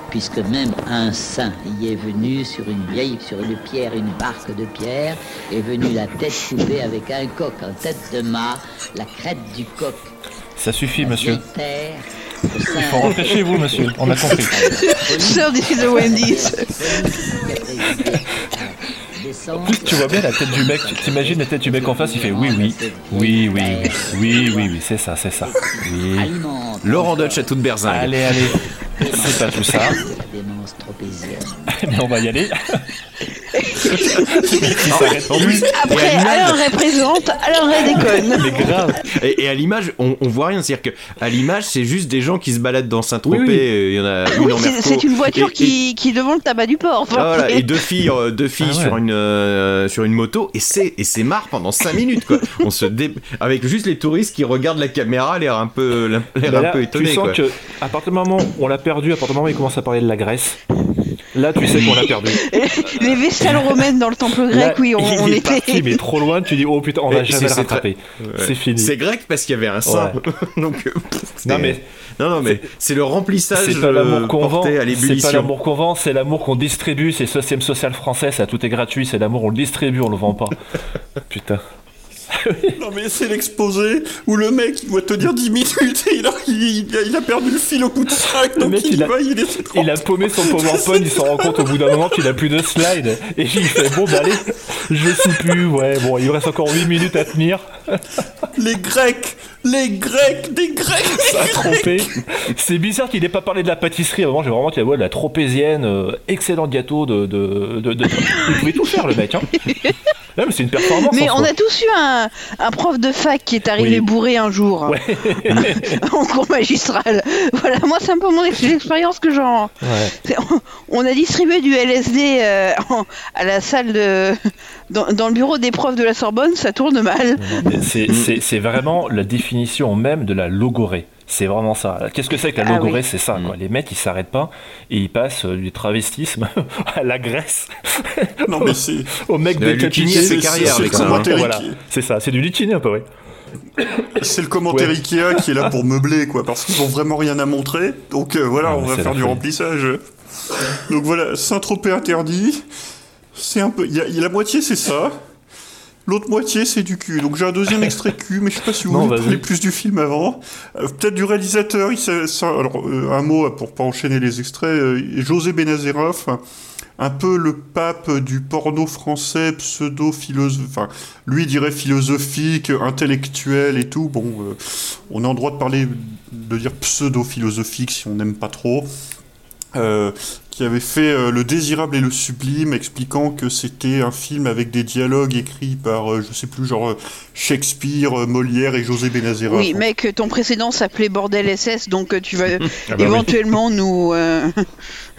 Puisque même un saint y est venu sur une vieille, sur une pierre, une barque de pierre, est venu la tête coupée avec un coq en tête de mât, la crête du coq. Ça suffit, monsieur. Terre, Il faut rentrer chez vous, monsieur. On a compris. Sœur d'ici de Wendy's. En plus, tu vois bien la tête du mec. Tu T'imagines la tête du mec en face, il fait oui, oui, oui, oui, oui, oui, oui, oui, c'est ça, c'est ça. Oui. Laurent Dutch à toute berzingue Allez, allez. C'est pas tout ça. <laughs> Mais on va y aller. Après, alors elle présente, alors elle déconne. <laughs> Mais grave. Et, et à l'image, on, on voit rien. C'est-à-dire que à l'image, c'est juste des gens qui se baladent dans Saint-Tropez. Oui, oui. euh, Il y en a une Oui, c'est- une voiture Et- et- qui, qui est devant le tabac du port. enfin, Ah, voilà, et deux filles, euh, deux filles Ah ouais. sur une euh, sur une moto et c'est et c'est marre pendant 5 minutes quoi. On se dé- avec juste les touristes qui regardent la caméra, l'air un peu l'air un là, peu étonné tu sens quoi. que à partir du moment où on l'a perdu, à partir du moment où il commence à parler de la Grèce, là tu sais qu'on l'a perdu. <laughs> Les vestales romaines dans le temple grec, Là, oui, on, il on est était. parti, mais trop loin, tu dis oh putain, on va jamais c'est- le c'est rattraper. très- C'est fini. C'est grec parce qu'il y avait un. <laughs> Donc euh, <laughs> Non mais non non mais c'est le remplissage c'est pas l'amour euh, qu'on vend, c'est pas l'amour qu'on vend, c'est l'amour qu'on distribue, c'est ce système social français, ça tout est gratuit, c'est l'amour on le distribue, on le vend pas. Putain. <laughs> Non mais c'est l'exposé où le mec il doit tenir 10 minutes et il a, il, il a- il a perdu le fil au bout de 5 Le donc mec, il, il a- va, il de Il a paumé son PowerPoint, <laughs> il s'en rend compte au bout d'un moment qu'il a plus de slides. Et il fait bon bah allez, je sais plus, ouais, bon, il me reste encore 8 minutes à tenir. Les Grecs Les Grecs Des Grecs Ça a trompé. C'est bizarre qu'il n'ait pas parlé de la pâtisserie. Moment, j'ai vraiment dit, ouais, de la tropézienne, euh, excellent gâteau de, de, de, de- Il pouvait tout faire, le mec. Hein. Non, mais c'est une performance. Mais en on soi. a tous eu un, un prof de fac qui est arrivé Oui. bourré un jour <laughs> en cours magistral. Voilà, moi c'est un peu mon ex- l'expérience que j'en. Ouais. On, on a distribué du LSD euh, en- à la salle de, dans, dans le bureau des profs de la Sorbonne, ça tourne mal. C'est- vraiment la définition même de la logorée. C'est vraiment ça. Qu'est-ce que c'est que la Ah logorée? Oui. C'est ça. Quoi. Les mecs, ils s'arrêtent pas et ils passent euh, du travestisme <laughs> à la Grèce. <laughs> Non, mais c'est. Au mec. Lucchini a fait c'est- ça. commentaire Voilà. Ikea. C'est ça, c'est du Lucchini un peu, oui. C'est le commentaire Ouais. Ikea qui est là pour meubler, quoi, parce qu'ils ont vraiment rien à montrer. Donc euh, voilà, Ah, on va faire du remplissage. Donc voilà, Saint-Tropez interdit. C'est un peu. Y a, y a la moitié, c'est ça. L'autre moitié, c'est du cul. Donc j'ai un deuxième extrait cul, mais je sais pas si vous Non, voulez parler plus du film avant. Euh, Peut-être du réalisateur. Il, alors, euh, un mot pour pas enchaîner les extraits. euh, José Benazerov, un peu le pape du porno français, pseudo-philosophe. Enfin, lui dirait philosophique, intellectuel et tout. Bon, euh, on a le droit de parler, de dire pseudo-philosophique si on n'aime pas trop. Euh, qui avait fait euh, Le désirable et le sublime, expliquant que c'était un film avec des dialogues écrits par, euh, je sais plus, genre euh, Shakespeare, euh, Molière et José Benazerov. Oui, mec, ton précédent s'appelait Bordel SS, donc tu vas <laughs> Ah bah oui. éventuellement nous.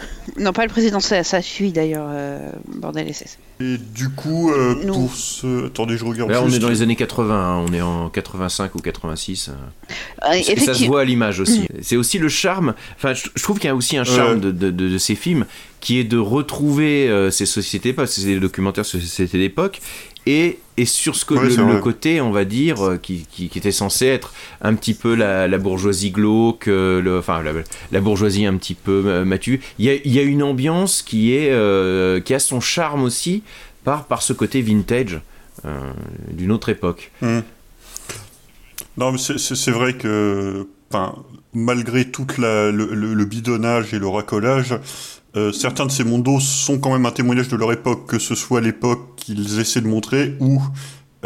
Euh, non, pas le précédent, ça, ça suit d'ailleurs, euh, Bordel SS. Et du coup, euh, Nous. pour ce... Attendez, je regarde Là, on juste. est dans les années 80, hein, on est en 85 ou 86. euh. Ah, Et ça se voit à l'image aussi. C'est aussi le charme. Enfin, je, je trouve qu'il y a aussi un charme de, de- de- de ces films qui est de retrouver euh, ces sociétés, parce que c'est des documentaires sur ces sociétés d'époque, et, et sur ce que le, côté, on va dire, euh, qui, qui- qui était censé être un petit peu la, la bourgeoisie glauque, euh, le, enfin la, la bourgeoisie un petit peu euh, matue. Il y a, il y a une ambiance qui est, euh, qui a son charme aussi par par ce côté vintage euh, d'une autre époque. Hmm. Non, mais c'est- vrai que, malgré tout le bidonnage et le racolage, euh, certains de ces mondos sont quand même un témoignage de leur époque, que ce soit l'époque qu'ils essaient de montrer ou,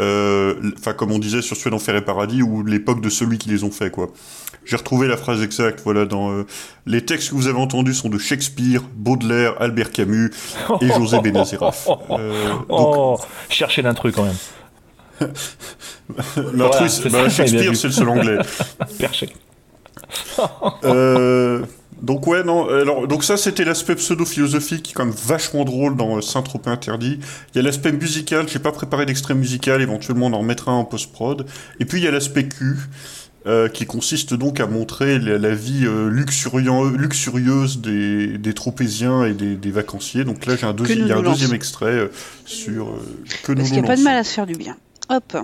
euh, enfin, comme on disait sur Suède, Enfer et Paradis, ou l'époque de celui qui les ont fait, quoi. J'ai retrouvé la phrase exacte, voilà, dans euh, les textes que vous avez entendus sont de Shakespeare, Baudelaire, Albert Camus et José Benazerov. <laughs> Euh, donc, Oh, cherchez l'intrus quand même. <laughs> l'intrus, Voilà, bah, Shakespeare, c'est le seul anglais. <laughs> Perché. Euh, donc ouais non alors donc ça c'était l'aspect pseudo-philosophique qui est quand même vachement drôle dans euh, Saint-Tropez interdit. Il y a l'aspect musical j'ai pas préparé d'extrait musical éventuellement on en remettra un en post-prod. Et puis il y a l'aspect cul euh, qui consiste donc à montrer la, la vie euh, luxurieuse des, des tropéziens et des, des vacanciers. Donc là j'ai un, deuxi- y a un deuxième extrait euh, sur euh, que nous Parce qu'il n'y a pas de mal à se faire du bien. Hop.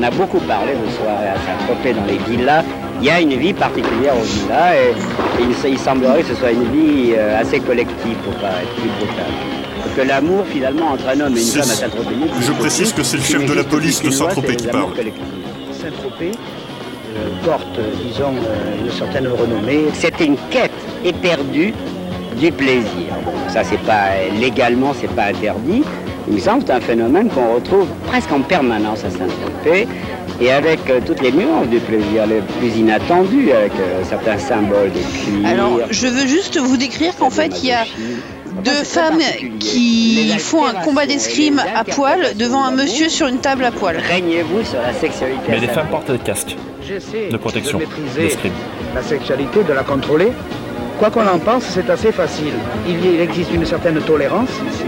On a beaucoup parlé ce soir à Saint-Tropez dans les villas. Il y a une vie particulière aux villas et, et il, il semblerait que ce soit une vie euh, assez collective pour pas être plus brutal. Que l'amour finalement entre un homme et une femme à Saint-Tropez. je précise que c'est le chef de la police de Saint-Tropez qui parle. Saint-Tropez euh, porte, euh, disons, euh, une certaine renommée. C'était une quête éperdue du plaisir. Bon, ça c'est pas légalement c'est pas interdit. Il me semble que c'est un phénomène qu'on retrouve presque en permanence à Saint-Tropez et avec euh, toutes les nuances du plaisir les plus inattendues, avec euh, certains symboles de cuir. Alors, je veux juste vous décrire qu'en fait, il y a deux femmes qui font un combat d'escrime à poil devant un monsieur sur une table à poil. Craignez-vous sur la sexualité Mais les femmes portent des casques J'essaie de protection, d'escrime. la sexualité, de la contrôler. Quoi qu'on en pense, c'est assez facile. Il, y- il existe une certaine tolérance ici.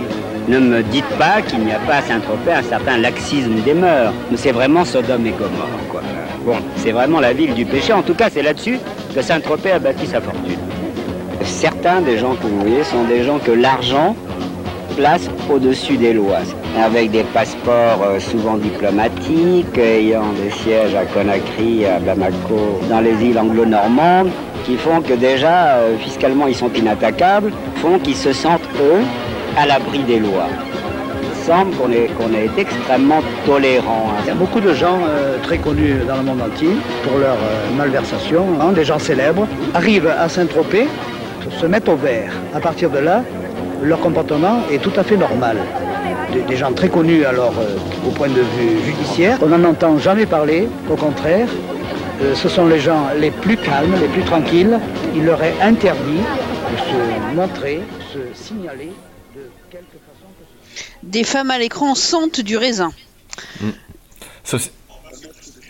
Ne me dites pas qu'il n'y a pas à Saint-Tropez un certain laxisme des mœurs. C'est vraiment Sodome et Gomorre, quoi. Bon, c'est vraiment la ville du péché. En tout cas, c'est là-dessus que Saint-Tropez a bâti sa fortune. Certains des gens que vous voyez sont des gens que l'argent place au-dessus des lois, avec des passeports euh, souvent diplomatiques, ayant des sièges à Conakry, à Bamako, dans les îles anglo-normandes, qui font que déjà, euh, fiscalement, ils sont inattaquables, font qu'ils se sentent, eux, à l'abri des lois. Il semble qu'on ait, qu'on été extrêmement tolérant. Il y a beaucoup de gens euh, très connus dans le monde entier pour leur euh, malversation. hein, des gens célèbres arrivent à Saint-Tropez, se mettent au vert. À partir de là, leur comportement est tout à fait normal. Des, des gens très connus alors euh, au point de vue judiciaire, on n'en entend jamais parler. Au contraire, euh, ce sont les gens les plus calmes, les plus tranquilles. Il leur est interdit de se montrer, de se signaler Des femmes à l'écran sentent du raisin. Ça, c'est-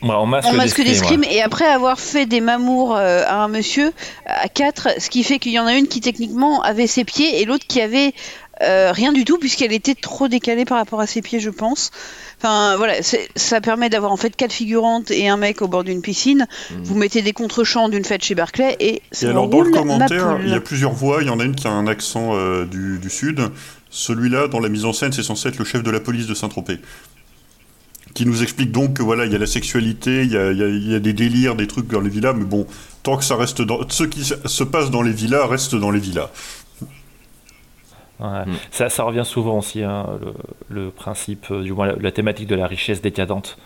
Ouais, en masque, en masque d'escrime, d'escrime et après avoir fait des mamours euh, à un monsieur à quatre, ce qui fait qu'il y en a une qui techniquement avait ses pieds et l'autre qui avait Euh, rien du tout, puisqu'elle était trop décalée par rapport à ses pieds, je pense. Enfin, voilà, ça permet d'avoir en fait quatre figurantes et un mec au bord d'une piscine. Vous mettez des contre-champs d'une fête chez Barclay et Et ça alors, dans le commentaire, il y a plusieurs voix. Il y en a une qui a un accent euh, du, du sud. Celui-là, dans la mise en scène, c'est censé être le chef de la police de Saint-Tropez. Qui nous explique donc que voilà, il y a la sexualité, il y a, il y a- il y a des délires, des trucs dans les villas, mais bon, tant que ça reste dans. Ce qui se- se passe dans les villas reste dans les villas. Ouais. Ça, ça revient souvent aussi, hein, le, le principe, euh, du moins la, la thématique de la richesse décadente.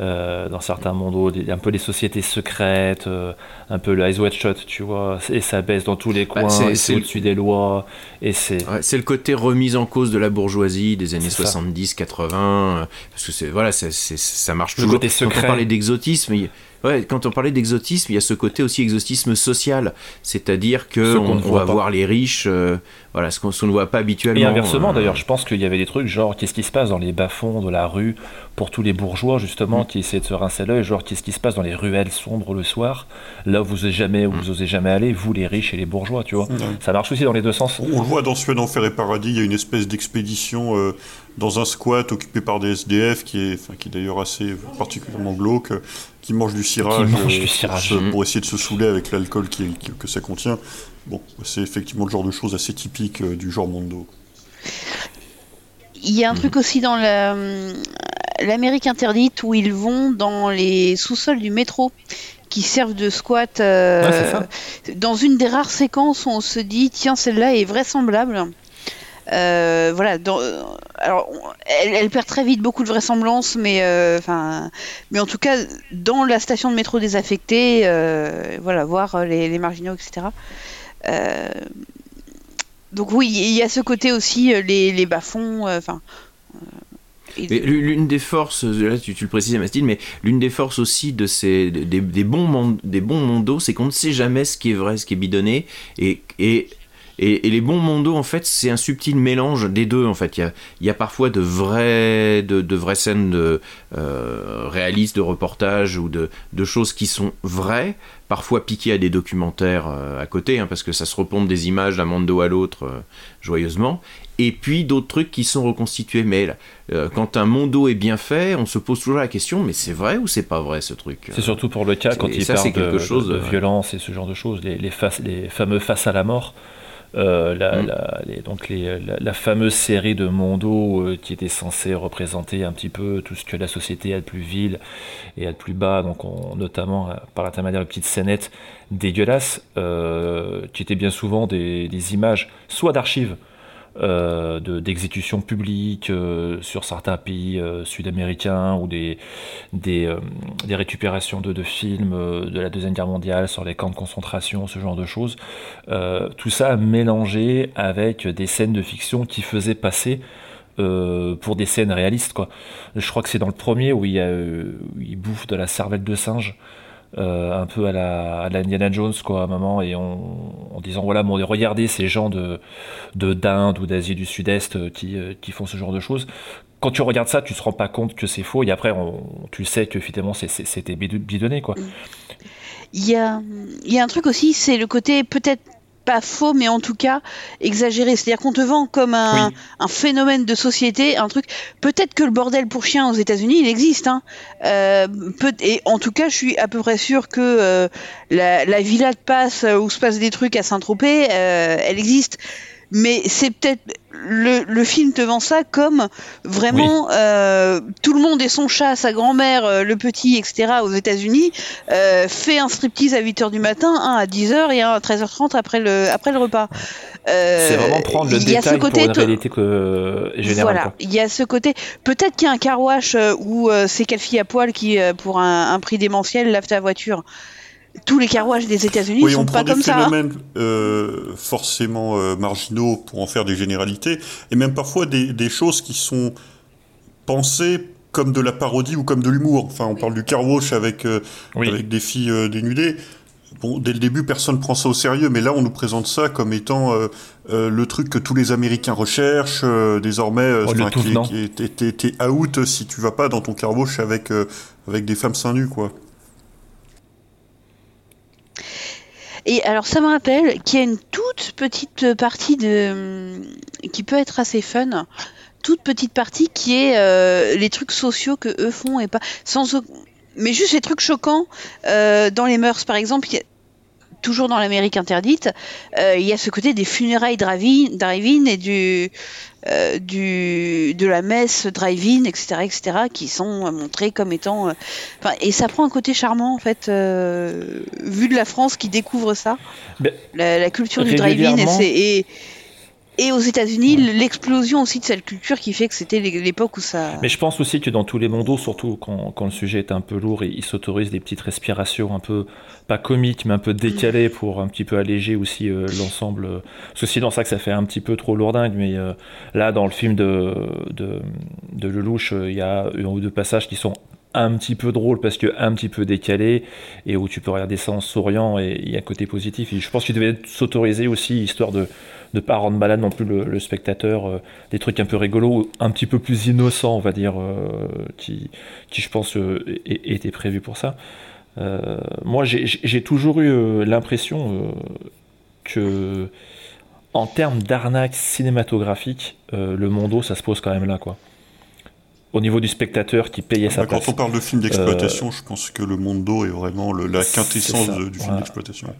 Euh, dans certains mondos, des- un peu les sociétés secrètes, euh, un peu le Eyes Wide Shut, tu vois, et ça baisse dans tous les Bah, coins, c'est- le- au-dessus des lois, et c'est... Ouais, c'est le côté remise en cause de la bourgeoisie des années C'est ça. 70, 80, euh, parce que c'est voilà, c'est- c'est- ça marche Le toujours. côté Quand secret. on parlait d'exotisme, il- ouais, quand on parlait d'exotisme, il y a ce côté aussi exotisme social, c'est-à-dire que Ce qu'on on, ne on voit va pas. voir les riches, euh, voilà, ce qu'on ne voit pas habituellement. Et inversement, euh, d'ailleurs, je pense qu'il y avait des trucs genre qu'est-ce qui se passe dans les bas-fonds de la rue pour tous les bourgeois, justement, qui essaient de se rincer l'œil, genre qu'est-ce qui se passe dans les ruelles sombres le soir, là où vous osez jamais, où vous osez jamais aller, vous les riches et les bourgeois, tu vois. Ça marche aussi dans les deux sens. On le voit dans Suède, Enfer et Paradis, il y a une espèce d'expédition euh, dans un squat occupé par des SDF, qui est, enfin, qui est d'ailleurs assez particulièrement glauque, euh, qui mange du cirage, Qui mange euh, du cirage. pour, essayer de se saouler avec l'alcool qui, qui- que ça contient. Bon, c'est effectivement le genre de choses assez typiques euh, du genre Mondo. Il y a un truc aussi dans la, hum, l'Amérique interdite où ils vont dans les sous-sols du métro qui servent de squat. euh, Ouais, dans une des rares séquences où on se dit tiens celle-là est vraisemblable. Euh, voilà. alors, elle, perd très vite beaucoup de vraisemblance, mais euh, enfin, mais en tout cas dans la station de métro désaffectée, euh, voilà, voir les, marginaux, etc. Euh, donc oui, il y a ce côté aussi, les, les bas-fonds, enfin. L'une des forces, là tu, le précises Mastine, mais l'une des forces aussi de ces, des, bons, des bons mondos, c'est qu'on ne sait jamais ce qui est vrai, ce qui est bidonné, et, et, et, et les bons mondos, en fait, c'est un subtil mélange des deux, en fait. Il y a, il y a parfois de vraies, de, de vraies scènes de, euh, réalistes, de reportages, ou de, de choses qui sont vraies, parfois piquées à des documentaires euh, à côté, hein, parce que ça se repompe des images d'un mondo à l'autre euh, joyeusement, et puis d'autres trucs qui sont reconstitués. Mais là, euh, quand un mondo est bien fait, on se pose toujours la question, mais c'est vrai ou c'est pas vrai ce truc C'est surtout pour le cas quand il ça, parle quelque de, chose, de- violence et ce genre de choses, les, les fameux face à la mort. Euh, la, Mm. la- les- donc les- la, la fameuse série de Mondo euh, qui était censée représenter un petit peu tout ce que la société a de plus vil et a de plus bas, donc on- notamment euh, par l'intermédiaire de petites scénettes dégueulasses, euh, qui étaient bien souvent des, des images soit d'archives euh, de- d'exécutions publiques euh, sur certains pays euh, sud-américains ou des, euh, des récupérations de, de films de la Deuxième Guerre mondiale sur les camps de concentration, ce genre de choses. Tout ça mélangé avec des scènes de fiction qui faisaient passer pour des scènes réalistes. Quoi. Je crois que c'est dans le premier où il, il bouffe de la cervelle de singe. Euh, un peu à la, à la Indiana Jones quoi à un moment et en disant voilà bon regardez ces gens de de d'Inde ou d'Asie du Sud-Est euh, qui, euh, qui font ce genre de choses. Quand tu regardes ça tu te rends pas compte que c'est faux et après on, tu sais que finalement c'était bidonné quoi. Il y a, il y a un truc aussi, c'est le côté peut-être pas faux, mais en tout cas exagéré. C'est-à-dire qu'on te vend comme un, un phénomène de société, un truc. Peut-être que le bordel pour chiens aux États-Unis, il existe. Hein. Euh, peut, et en tout cas, je suis à peu près sûr que euh, la, la villa de passe où se passent des trucs à Saint-Tropez, euh, elle existe. Mais c'est peut-être le, le film te vend ça comme vraiment euh, tout le monde et son chat, sa grand-mère, euh, le petit, etc. aux États-Unis euh, fait un striptease à 8h du matin, un à 10h et un à 13h30 après le, après le repas. Euh, c'est vraiment prendre le y a ce détail pour côté une réalité que, euh, générale voilà, il y a ce côté. Peut-être qu'il y a un car wash euh, où euh, c'est quelle fille à poil qui, euh, pour un, un prix démentiel, lave ta voiture. Tous les car wash des États-Unis Oui, sont on pas prend des comme ça. hein. phénomènes euh, forcément euh, marginaux pour en faire des généralités, et même parfois des, des choses qui sont pensées comme de la parodie ou comme de l'humour. Enfin, on parle du car wash avec, euh, avec des filles euh, dénudées. Bon, dès le début, personne prend ça au sérieux, mais là, on nous présente ça comme étant euh, euh, le truc que tous les Américains recherchent. euh, désormais, euh, Oh, t'es- out si tu vas pas dans ton car wash avec, euh, avec des femmes seins nus, quoi. Et alors ça me rappelle qu'il y a une toute petite partie de qui peut être assez fun. Toute petite partie qui est euh, les trucs sociaux que eux font et pas sans mais juste les trucs choquants euh, dans les mœurs par exemple. Toujours dans l'Amérique interdite, euh, il y a ce côté des funérailles drive-in et du, euh, du de la messe drive-in, etc., etc., qui sont euh, montrés comme étant. euh, Enfin, et ça prend un côté charmant en fait, euh, vu de la France qui découvre ça, Ben, la, la culture du drive-in et, et aux États-Unis l'explosion aussi de cette culture qui fait que c'était l'é- l'époque où ça. Mais je pense aussi que dans tous les mondos, surtout quand, quand le sujet est un peu lourd, ils s'autorisent des petites respirations un peu, pas comiques, mais un peu décalées pour un petit peu alléger aussi euh, l'ensemble. Parce que sinon, vrai que ça fait un petit peu trop lourdingue, mais euh, là, dans le film de, de, de Lelouch, euh, il y a un ou deux passages qui sont un petit peu drôles parce que un petit peu décalés et où tu peux regarder ça en souriant et il y a un côté positif. Et je pense qu'il devait s'autoriser aussi, histoire de ne pas rendre malade non plus le, le spectateur, euh, des trucs un peu rigolos, un petit peu plus innocents, on va dire, euh, qui, qui je pense euh, étaient prévus pour ça. Moi, j'ai- toujours eu l'impression que, en termes d'arnaque cinématographique, le Mondo, ça se pose quand même là, quoi. Au niveau du spectateur qui payait sa Bah, place. quand on parle de film d'exploitation, je pense que le Mondo est vraiment le- la quintessence de- du film voilà. d'exploitation.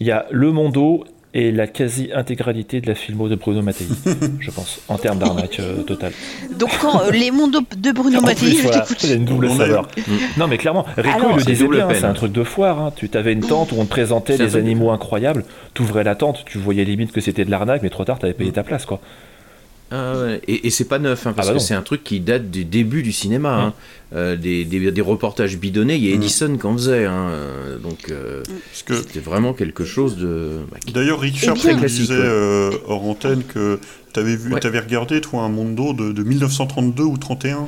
Il y a le Mondo et la quasi-intégralité de la filmo de Bruno Mattei, <laughs> je pense, en termes d'arnaque euh, totale. Donc quand euh, les mondes de Bruno Mattei, plus, je voilà, t'écoute. il y a une double saveur. Non, mais clairement, Rico, Alors- il le C'est disait bien, peine. c'est un truc de foire. Hein. Tu avais une tente où on te présentait des animaux incroyables, tu ouvrais la tente, tu voyais limite que c'était de l'arnaque, mais trop tard, tu avais payé ta place, quoi. Ah Et, et c'est pas neuf, hein, parce Ah bah que c'est un truc qui date du début du cinéma. hein. Euh, des, des- des reportages bidonnés, il y a Edison qui en faisait. hein, euh, donc euh, c'était vraiment quelque chose de. bah, qui- D'ailleurs, Richard très me disait ouais. euh, hors antenne que t'avais vu, Ouais. t'avais regardé toi un Mondo de, de 1932 ou 31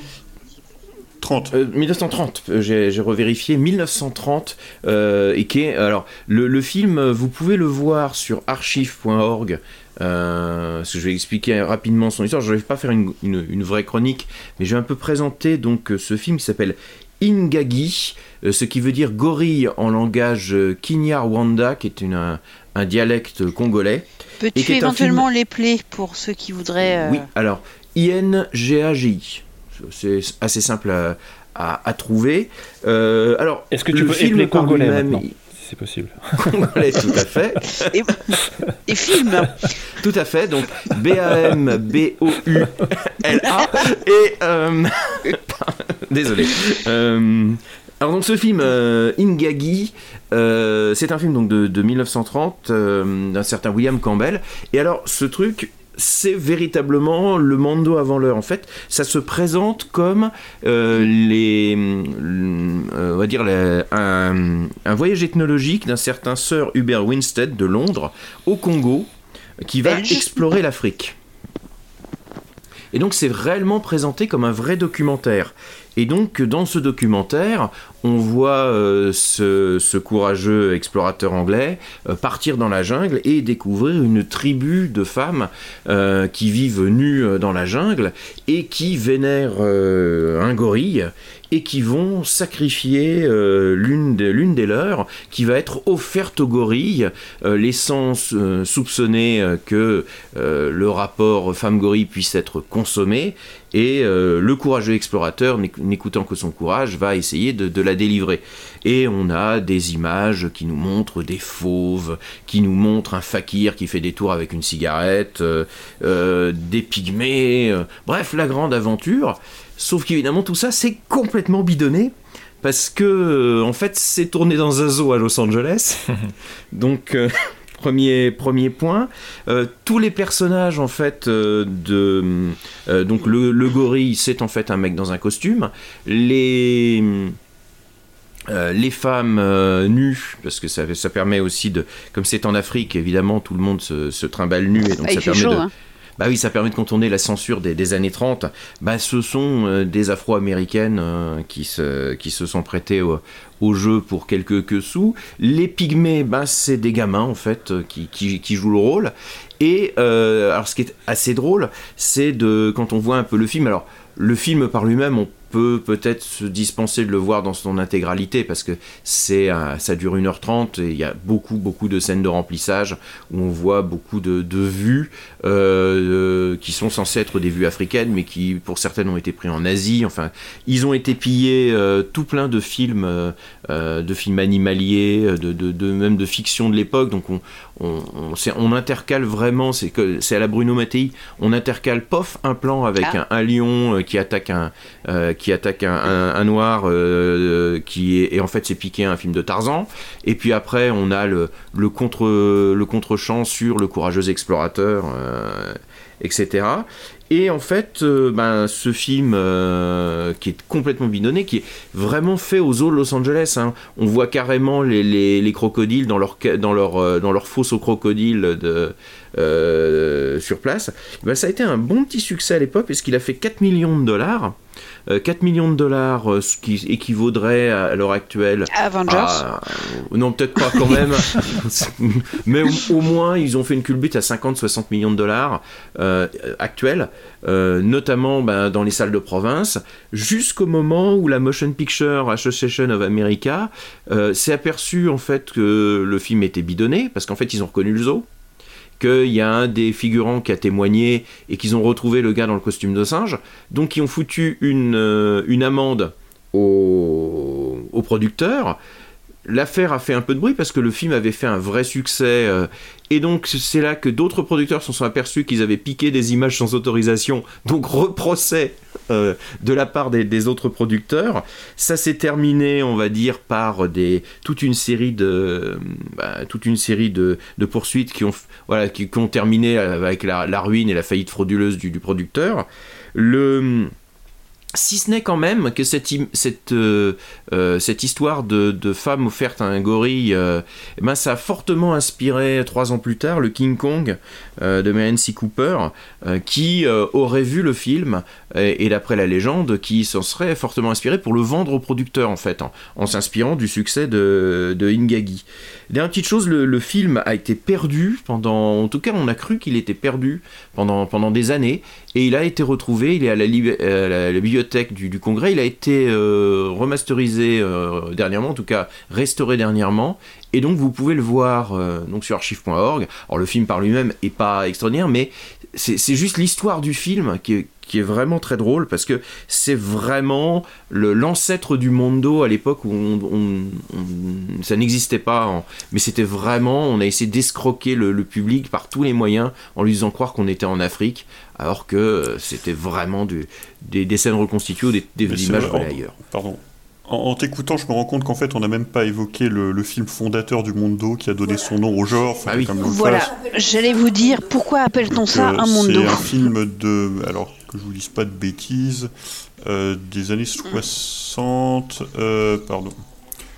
30. Euh, 1930, euh, j'ai revérifié 1930 euh, et qui est alors le, le film vous pouvez le voir sur archive.org euh, parce que je vais expliquer rapidement son histoire je ne vais pas faire une, une- une vraie chronique mais je vais un peu présenter donc euh, ce film qui s'appelle Ingagi euh, ce qui veut dire gorille en langage euh, Kinyarwanda qui est une, un, un dialecte congolais Peux-tu éventuellement les plaies pour ceux qui voudraient. euh, oui, alors, I-N-G-A-G-I. C'est assez simple à, à- à trouver. Euh, alors, Est-ce que tu le peux film congolais maintenant c'est possible. <laughs> Congolais, tout à fait. Et, film. Tout à fait, donc B-A-M-B-O-U-L-A. Et. euh, <laughs> Désolé. Euh, alors, donc, ce film, euh, Ingagi, euh, c'est un film donc, de, de 1930 euh, d'un certain William Campbell. Et alors, ce truc. C'est véritablement le Mondo avant l'heure. En fait, ça se présente comme euh, les, euh, on va dire les- un, un voyage ethnologique d'un certain Sir Hubert Winstead de Londres au Congo, qui va Belge. explorer l'Afrique. Et donc c'est réellement présenté comme un vrai documentaire. Et donc dans ce documentaire, on voit euh, ce, courageux explorateur anglais euh, partir dans la jungle et découvrir une tribu de femmes euh, qui vivent nues dans la jungle et qui vénèrent un gorille et qui vont sacrifier l'une des, l'une des leurs qui va être offerte au gorille, laissant soupçonner que le rapport femme-gorille puisse être consommé. Et euh, le courageux explorateur, n'éc- n'écoutant que son courage, va essayer de, de la délivrer. Et on a des images qui nous montrent des fauves, qui nous montrent un fakir qui fait des tours avec une cigarette, euh, euh, des pygmées, bref, la grande aventure. Sauf qu'évidemment, tout ça, c'est complètement bidonné. Parce que, en fait, c'est tourné dans un zoo à Los Angeles. <laughs> Donc, premier, premier point. Euh, tous les personnages, en fait, euh, de. euh, donc, le, le gorille, c'est en fait un mec dans un costume. Les. euh, les femmes euh, nues, parce que ça, ça permet aussi de, comme c'est en Afrique, évidemment, tout le monde se, se trimballe nu, et donc Ah, ça permet chaud, de, hein. bah oui, ça permet de contourner la censure des, des années 30. Bah, ce sont euh, des Afro-Américaines qui, se, qui se sont prêtées au, au jeu pour quelques que sous. Les pygmées, bah, c'est des gamins en fait euh, qui, qui, qui jouent le rôle. Et euh, alors, ce qui est assez drôle, c'est de quand on voit un peu le film. Alors, le film par lui-même, on peut peut-être se dispenser de le voir dans son intégralité parce que c'est euh, ça dure 1h30 et il y a beaucoup beaucoup de scènes de remplissage où on voit beaucoup de, de vues euh, qui sont censées être des vues africaines mais qui pour certaines ont été prises en Asie enfin ils ont été pillés euh, tout plein de films euh, de films animaliers de, de, de, même de fiction de l'époque donc on, on, on, on, intercale vraiment c'est que c'est à la Bruno Mattei on intercale pof un plan avec ah. un, un, lion qui attaque un qui attaque un, noir euh, qui est et en fait c'est piqué un film de Tarzan et puis après on a le, contre le contre-champ sur le courageux explorateur euh, etc et en fait, euh, ben, ce film euh, qui est complètement bidonné, qui est vraiment fait aux zoos de Los Angeles, hein. on voit carrément les, les, les, crocodiles dans leur, dans leur, euh, dans leur fosse aux crocodiles de, euh, sur place. Ben, ça a été un bon petit succès à l'époque, puisqu'il a fait 4 millions de dollars. 4 millions de dollars, ce qui équivaudrait à, l'heure actuelle Avengers. à... Non, peut-être pas quand même. <laughs> Mais au, au, moins, ils ont fait une culbute à 50-60 millions de dollars euh, actuels. Euh, notamment ben, dans les salles de province, jusqu'au moment où la Motion Picture Association of America euh, s'est aperçu en fait que le film était bidonné, parce qu'en fait ils ont reconnu le zoo, qu'il y a un des figurants qui a témoigné et qu'ils ont retrouvé le gars dans le costume de singe, donc ils ont foutu une, euh, une amende au, au producteur. L'affaire a fait un peu de bruit parce que le film avait fait un vrai succès euh, et donc c'est là que d'autres producteurs se sont aperçus qu'ils avaient piqué des images sans autorisation, donc reprocès euh, de la part des, autres producteurs. Ça s'est terminé, on va dire, par des toute une série de bah, toute une série de, poursuites qui ont voilà qui, ont terminé avec la, la, ruine et la faillite frauduleuse du, du producteur. Le si ce n'est quand même que cette, euh, euh, cette histoire de, femme offerte à un gorille, euh, eh ben ça a fortement inspiré trois ans plus tard le King Kong de C. Cooper, qui aurait vu le film et, d'après la légende, qui s'en serait fortement inspiré pour le vendre au producteur en fait, en, s'inspirant du succès de, de. Dernière petite chose, le, film a été perdu pendant, en tout cas on a cru qu'il était perdu pendant, pendant des années, et il a été retrouvé, il est à la, la bibliothèque du, Congrès, il a été euh, remasterisé euh, dernièrement, en tout cas restauré dernièrement, et donc vous pouvez le voir euh, donc sur archive.org. Alors le film par lui-même est pas extraordinaire, mais c'est juste l'histoire du film qui est, qui est, vraiment très drôle parce que c'est vraiment l'ancêtre du Mondo à l'époque où on, on, on, ça n'existait pas, en, mais c'était vraiment, on a essayé d'escroquer le, le, public par tous les moyens en lui faisant croire qu'on était en Afrique alors que c'était vraiment du, des, des, scènes reconstituées ou des, des images volées ailleurs. Pardon, en, en t'écoutant, je me rends compte qu'en fait, on n'a même pas évoqué le, le, film fondateur du Mondo qui a donné son nom au genre. Ah oui. Voilà, j'allais vous dire, pourquoi appelle-t-on ça euh, un Mondo C'est un film de, alors que je vous dise pas de bêtises, euh, des années 60, euh, pardon.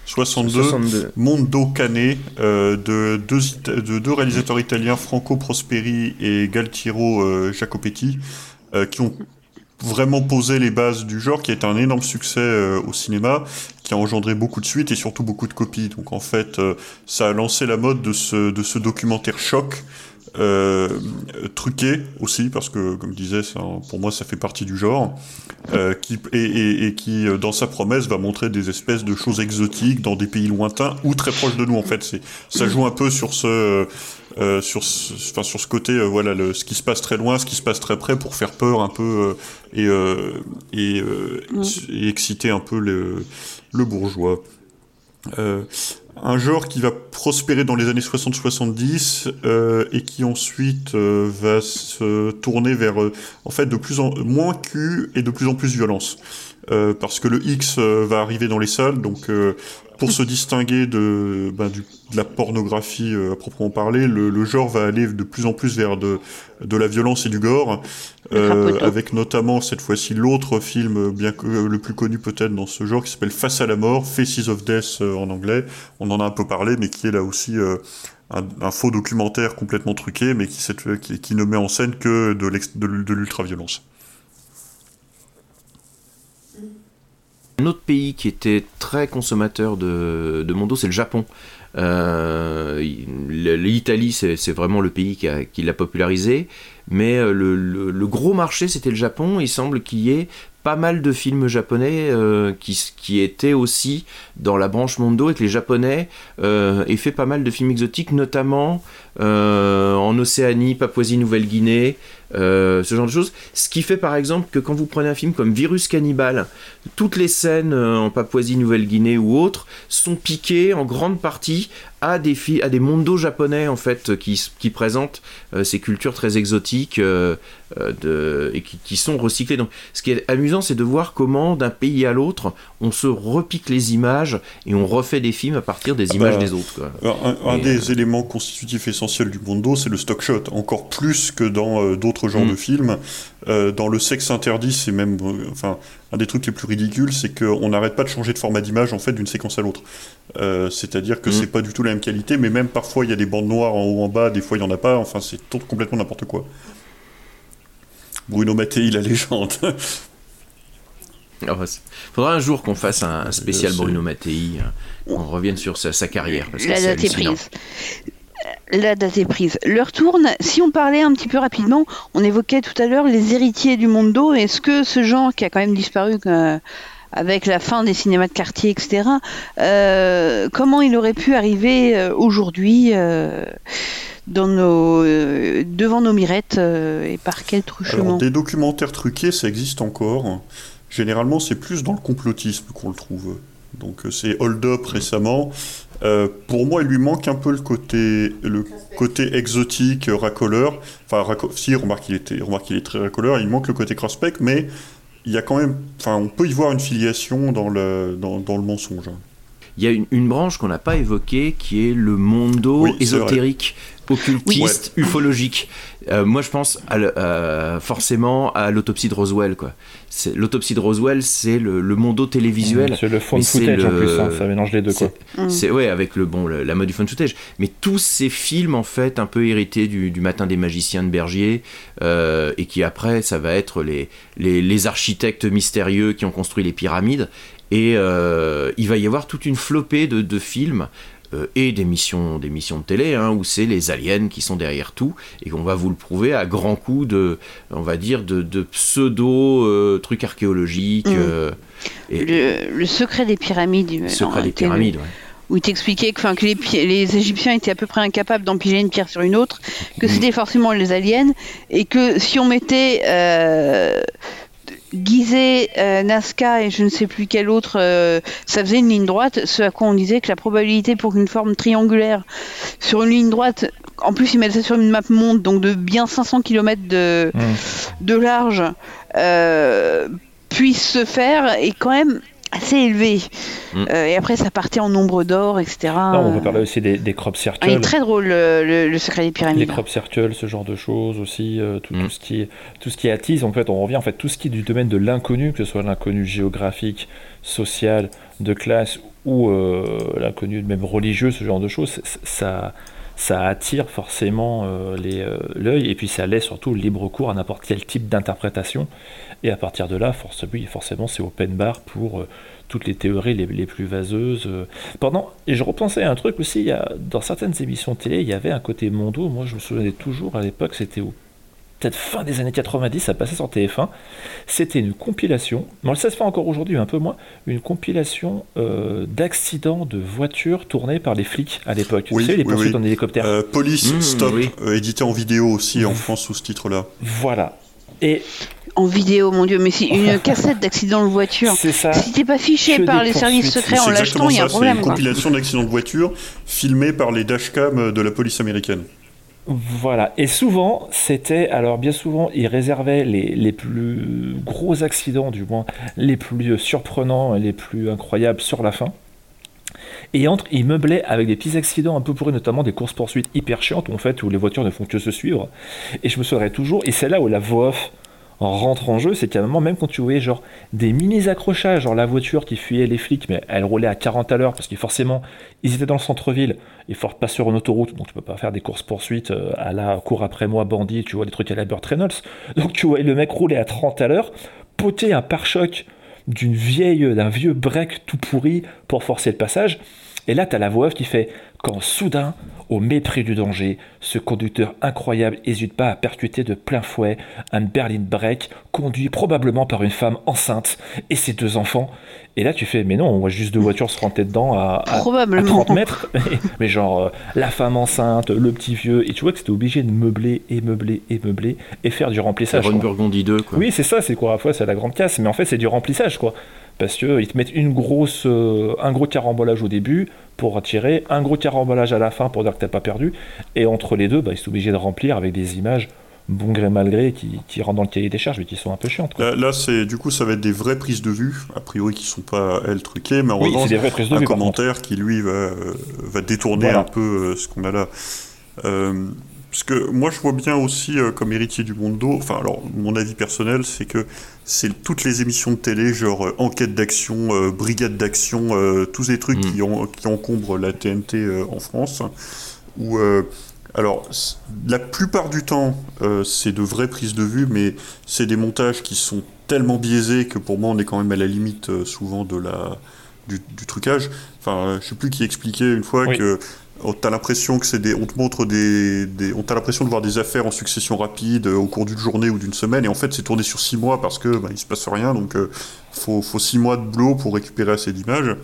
62, 62. Mondo Cane euh, de, deux, de deux réalisateurs italiens, Franco Prosperi et Galtiero euh, Jacopetti, euh, qui ont vraiment posé les bases du genre, qui est un énorme succès euh, au cinéma, qui a engendré beaucoup de suites et surtout beaucoup de copies. Donc en fait, euh, ça a lancé la mode de ce, de ce documentaire choc. Euh, truqué aussi parce que comme je disais pour moi ça fait partie du genre euh, qui et, et, et, qui dans sa promesse va montrer des espèces de choses exotiques dans des pays lointains ou très proches de nous en fait ça joue un peu sur ce euh, sur ce, enfin, sur ce côté euh, voilà le, ce qui se passe très loin ce qui se passe très près pour faire peur un peu euh, et et, et, exciter un peu le, le bourgeois. Un genre qui va prospérer dans les années 60-70 euh, et qui ensuite va se tourner vers en fait de plus en moins cul et de plus en plus violence euh, parce que le X euh, va arriver dans les salles donc pour se distinguer de, ben, du, de la pornographie à proprement parler le, le, genre va aller de plus en plus vers de, de la violence et du gore avec notamment cette fois-ci l'autre film bien que le plus connu peut-être dans ce genre qui s'appelle Face à la mort Faces of Death en anglais on en a un peu parlé, mais qui est là aussi euh, un, un, faux documentaire complètement truqué, mais qui, qui, qui ne met en scène que de l'ultra-violence. Un autre pays qui était très consommateur de, de Mondo, c'est le Japon. Euh, L'Italie, c'est vraiment le pays qui l'a popularisé, mais euh, le, gros marché, c'était le Japon. Il semble qu'il y ait pas mal de films japonais euh, qui, étaient aussi dans la branche Mondo et que les Japonais aient fait pas mal de films exotiques, notamment en Océanie, Papouasie-Nouvelle-Guinée, euh, ce genre de choses. Ce qui fait par exemple que quand vous prenez un film comme Virus Cannibal, toutes les scènes euh, en Papouasie-Nouvelle-Guinée ou autres sont piquées en grande partie à des, mondos japonais en fait qui, présentent euh, ces cultures très exotiques euh, euh, et qui, qui sont recyclées. Donc, ce qui est amusant, c'est de voir comment d'un pays à l'autre, on se repique les images et on refait des films à partir des images bah, des autres. quoi. Un, des éléments constitutifs essentiels du Mondo, c'est le stock shot, encore plus que dans euh, d'autres genres Mm. de films. Euh, dans le sexe interdit, c'est même, euh, enfin, un des trucs les plus ridicules, c'est qu'on n'arrête pas de changer de format d'image en fait d'une séquence à l'autre. Euh, C'est-à-dire que Mm. c'est pas du tout la même qualité, mais même parfois il y a des bandes noires en haut en bas, des fois il y en a pas. Enfin, c'est tout- complètement n'importe quoi. Bruno Mattei, la légende. C'est- faudra un jour qu'on fasse un spécial. Bruno Mattei, euh, qu'on revienne sur sa, sa carrière. Parce que La c'est date est prise. La date est prise. L'heure tourne. Si on parlait un petit peu rapidement, on évoquait tout à l'heure les héritiers du Mondo. Est-ce que ce genre qui a quand même disparu euh, avec la fin des cinémas de quartier, etc., euh, comment il aurait pu arriver euh, aujourd'hui euh, dans nos, euh, devant nos mirettes euh, et par quel truchement Alors, des documentaires truqués, ça existe encore. Généralement, c'est plus dans le complotisme qu'on le trouve. Donc, euh, c'est Hold Up récemment. Euh, pour moi, il lui manque un peu le côté, le côté exotique, euh, racoleur. Enfin, raco- si, remarque, il, était, remarque, il est très racoleur. Il manque le côté cross-spec, mais il y a quand même. Enfin, on peut y voir une filiation dans le, dans, dans le mensonge. Il y a une, une branche qu'on n'a pas évoquée qui est le mondo Oui, ésotérique, occultiste, ufologique. Euh, moi, je pense à le- euh, forcément à l'autopsie de Roswell. quoi. C'est- L'autopsie de Roswell, c'est le, le mondo télévisuel. C'est le c'est footage en plus, hein, ça mélange les deux, quoi. Mm. C'est ouais, avec le bon le- la mode du fun footage. Mais tous ces films en fait un peu hérités du, du matin des magiciens de Bergier euh, et qui après ça va être les, les les architectes mystérieux qui ont construit les pyramides et euh, il va y avoir toute une flopée de, de films euh, et d'émissions d'émissions de télé hein, où c'est les aliens qui sont derrière tout et qu'on va vous le prouver à grands coups de on va dire de, de pseudo euh, trucs archéologiques Mm. euh, et le, le secret des pyramides. secret euh, des pyramides ouais. où il t'expliquait que, que les, les Égyptiens étaient à peu près incapables d'empiler une pierre sur une autre, que Mm. c'était forcément les aliens, et que si on mettait euh, Gizeh, euh, Nazca et je ne sais plus quel autre, euh, ça faisait une ligne droite, ce à quoi on disait que la probabilité pour qu'une forme triangulaire sur une ligne droite, en plus ils mettaient ça sur une map monde, donc de bien 500 km de, de large, euh, puisse se faire est quand même assez élevé. Mm. Euh, et après, ça partait en nombre d'or, etc. Non, on peut parler aussi des, des crop Ah, circles. il est très drôle, le, le- le secret des les pyramides. crop circles, ce genre de choses aussi, euh, tout, Mm. tout ce qui tout ce qui attise. En fait, on revient en fait tout ce qui est du domaine de l'inconnu, que ce soit l'inconnu géographique, social, de classe ou euh, l'inconnu même religieux, ce genre de choses, ça ça attire forcément euh, euh, l'œil et puis ça laisse surtout libre cours à n'importe quel type d'interprétation. Et à partir de là, force, oui, forcément, c'est open bar pour euh, toutes les théories les, plus vaseuses. Pendant, et je repensais à un truc aussi, il y dans certaines émissions télé, il y avait un côté mondo. Moi, je me souvenais toujours à l'époque, c'était au peut-être fin des années 90, ça passait sur TF1. C'était une compilation, bon, ça se fait encore aujourd'hui, un peu moins, une compilation euh, d'accidents de voitures tournées par les flics à l'époque. Oui, Vous savez, les oui, poursuites oui. en hélicoptère. Euh, Police Mmh, Stop, oui. euh, édité en vidéo aussi en France sous ce titre-là. Voilà. Et En vidéo, mon dieu, mais c'est une cassette d'accident de voiture. C'est ça. Si t'es pas fiché par les services secrets en l'achetant, il y a un problème. C'est une compilation d'accidents de voiture filmés par les dashcams de la police américaine. Voilà, et souvent, c'était, alors bien souvent, ils réservaient les, les plus gros accidents, du moins les plus surprenants et les plus incroyables sur la fin. Et entre, ils meublaient avec des petits accidents un peu pourris, notamment des courses-poursuites hyper chiantes, en fait, où les voitures ne font que se suivre. Et je me souviendrai toujours, et c'est là où la voix off rentre en jeu, c'est qu'à un moment, même quand tu voyais genre des mini-accrochages, genre la voiture qui fuyait les flics, mais elle roulait à 40 à l'heure, parce que forcément, ils étaient dans le centre-ville, ils fortent pas sur une autoroute, donc tu peux pas faire des courses-poursuites euh, à la cours après moi, bandit, tu vois, des trucs à la Burt Reynolds. Donc tu vois le mec rouler à 30 à l'heure, poter un pare-choc d'une vieille, d'un vieux break tout pourri pour forcer le passage. Et là, tu as la voix off qui fait quand soudain, au mépris du danger, ce conducteur incroyable n'hésite pas à percuter de plein fouet un Berlin Break conduit probablement par une femme enceinte et ses deux enfants. Et là, tu fais, mais non, on voit juste deux voitures se rentrer dedans à, à- à Probablement. 30 mètres. <laughs> mais genre, euh, la femme enceinte, le petit vieux. Et tu vois que c'était obligé de meubler et meubler et meubler et faire du remplissage. Ron. Burgundy 2, quoi. Oui, c'est ça, c'est quoi à la fois c'est la grande casse, mais en fait c'est du remplissage quoi. Parce que ils te mettent une grosse, euh, un gros carambolage au début pour attirer, un gros carambolage à la fin pour dire que t'as pas perdu, et entre les deux, bah, ils sont obligés de remplir avec des images bon gré mal gré qui, qui rentrent dans le cahier des charges mais qui sont un peu chiantes. Quoi. Là, là, c'est du coup, ça va être des vraies prises de vue, a priori qui sont pas elles truquées, mais en Oui, revanche, c'est des vraies prises de un vue, commentaire qui lui va, euh, va détourner Voilà. un peu euh, ce qu'on a là. Euh, parce que moi, je vois bien aussi euh, comme héritier du Mondo. Enfin, alors mon avis personnel, c'est que c'est toutes les émissions de télé, genre euh, enquête d'action, euh, brigade d'action, tous ces trucs qui, en- qui encombrent la TNT en France, où alors, la plupart du temps, c'est de vraies prises de vue, mais c'est des montages qui sont tellement biaisés que pour moi, on est quand même à la limite souvent de la, du, du trucage. Enfin, je sais plus qui expliquait une fois Oui. que on t'as l'impression que c'est des, on te montre des, des on t'a l'impression de voir des affaires en succession rapide euh, au cours d'une journée ou d'une semaine, et en fait, c'est tourné sur six mois parce que bah, il se passe rien, donc euh, faut, faut six mois de boulot pour récupérer assez d'images.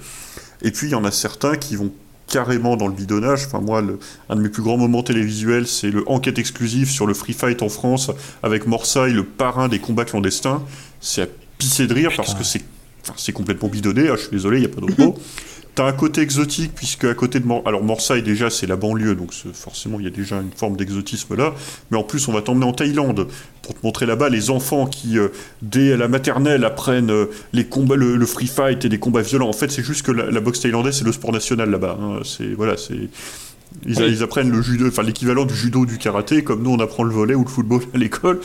Et puis, il y en a certains qui vont carrément dans le bidonnage. Enfin, moi, le- un de mes plus grands moments télévisuels, c'est le enquête exclusive sur le free fight en France avec Morsaille, le parrain des combats clandestins. C'est à pisser de rire parce que c'est enfin, c'est complètement bidonné. hein, je suis désolé, il n'y a pas d'autre mot. <laughs> T'as un côté exotique, puisque à côté de Mor alors Morsaille, déjà, c'est la banlieue, donc forcément, il y a déjà une forme d'exotisme là. Mais en plus, on va t'emmener en Thaïlande pour te montrer là-bas les enfants qui, euh, dès la maternelle, apprennent euh, les combats, le, le free fight et des combats violents. En fait, c'est juste que la, la boxe thaïlandaise, c'est le sport national là-bas. hein. C'est voilà, c'est ils, Oui. ils apprennent le judo, enfin l'équivalent du judo, du karaté, comme nous on apprend le volet ou le football à l'école.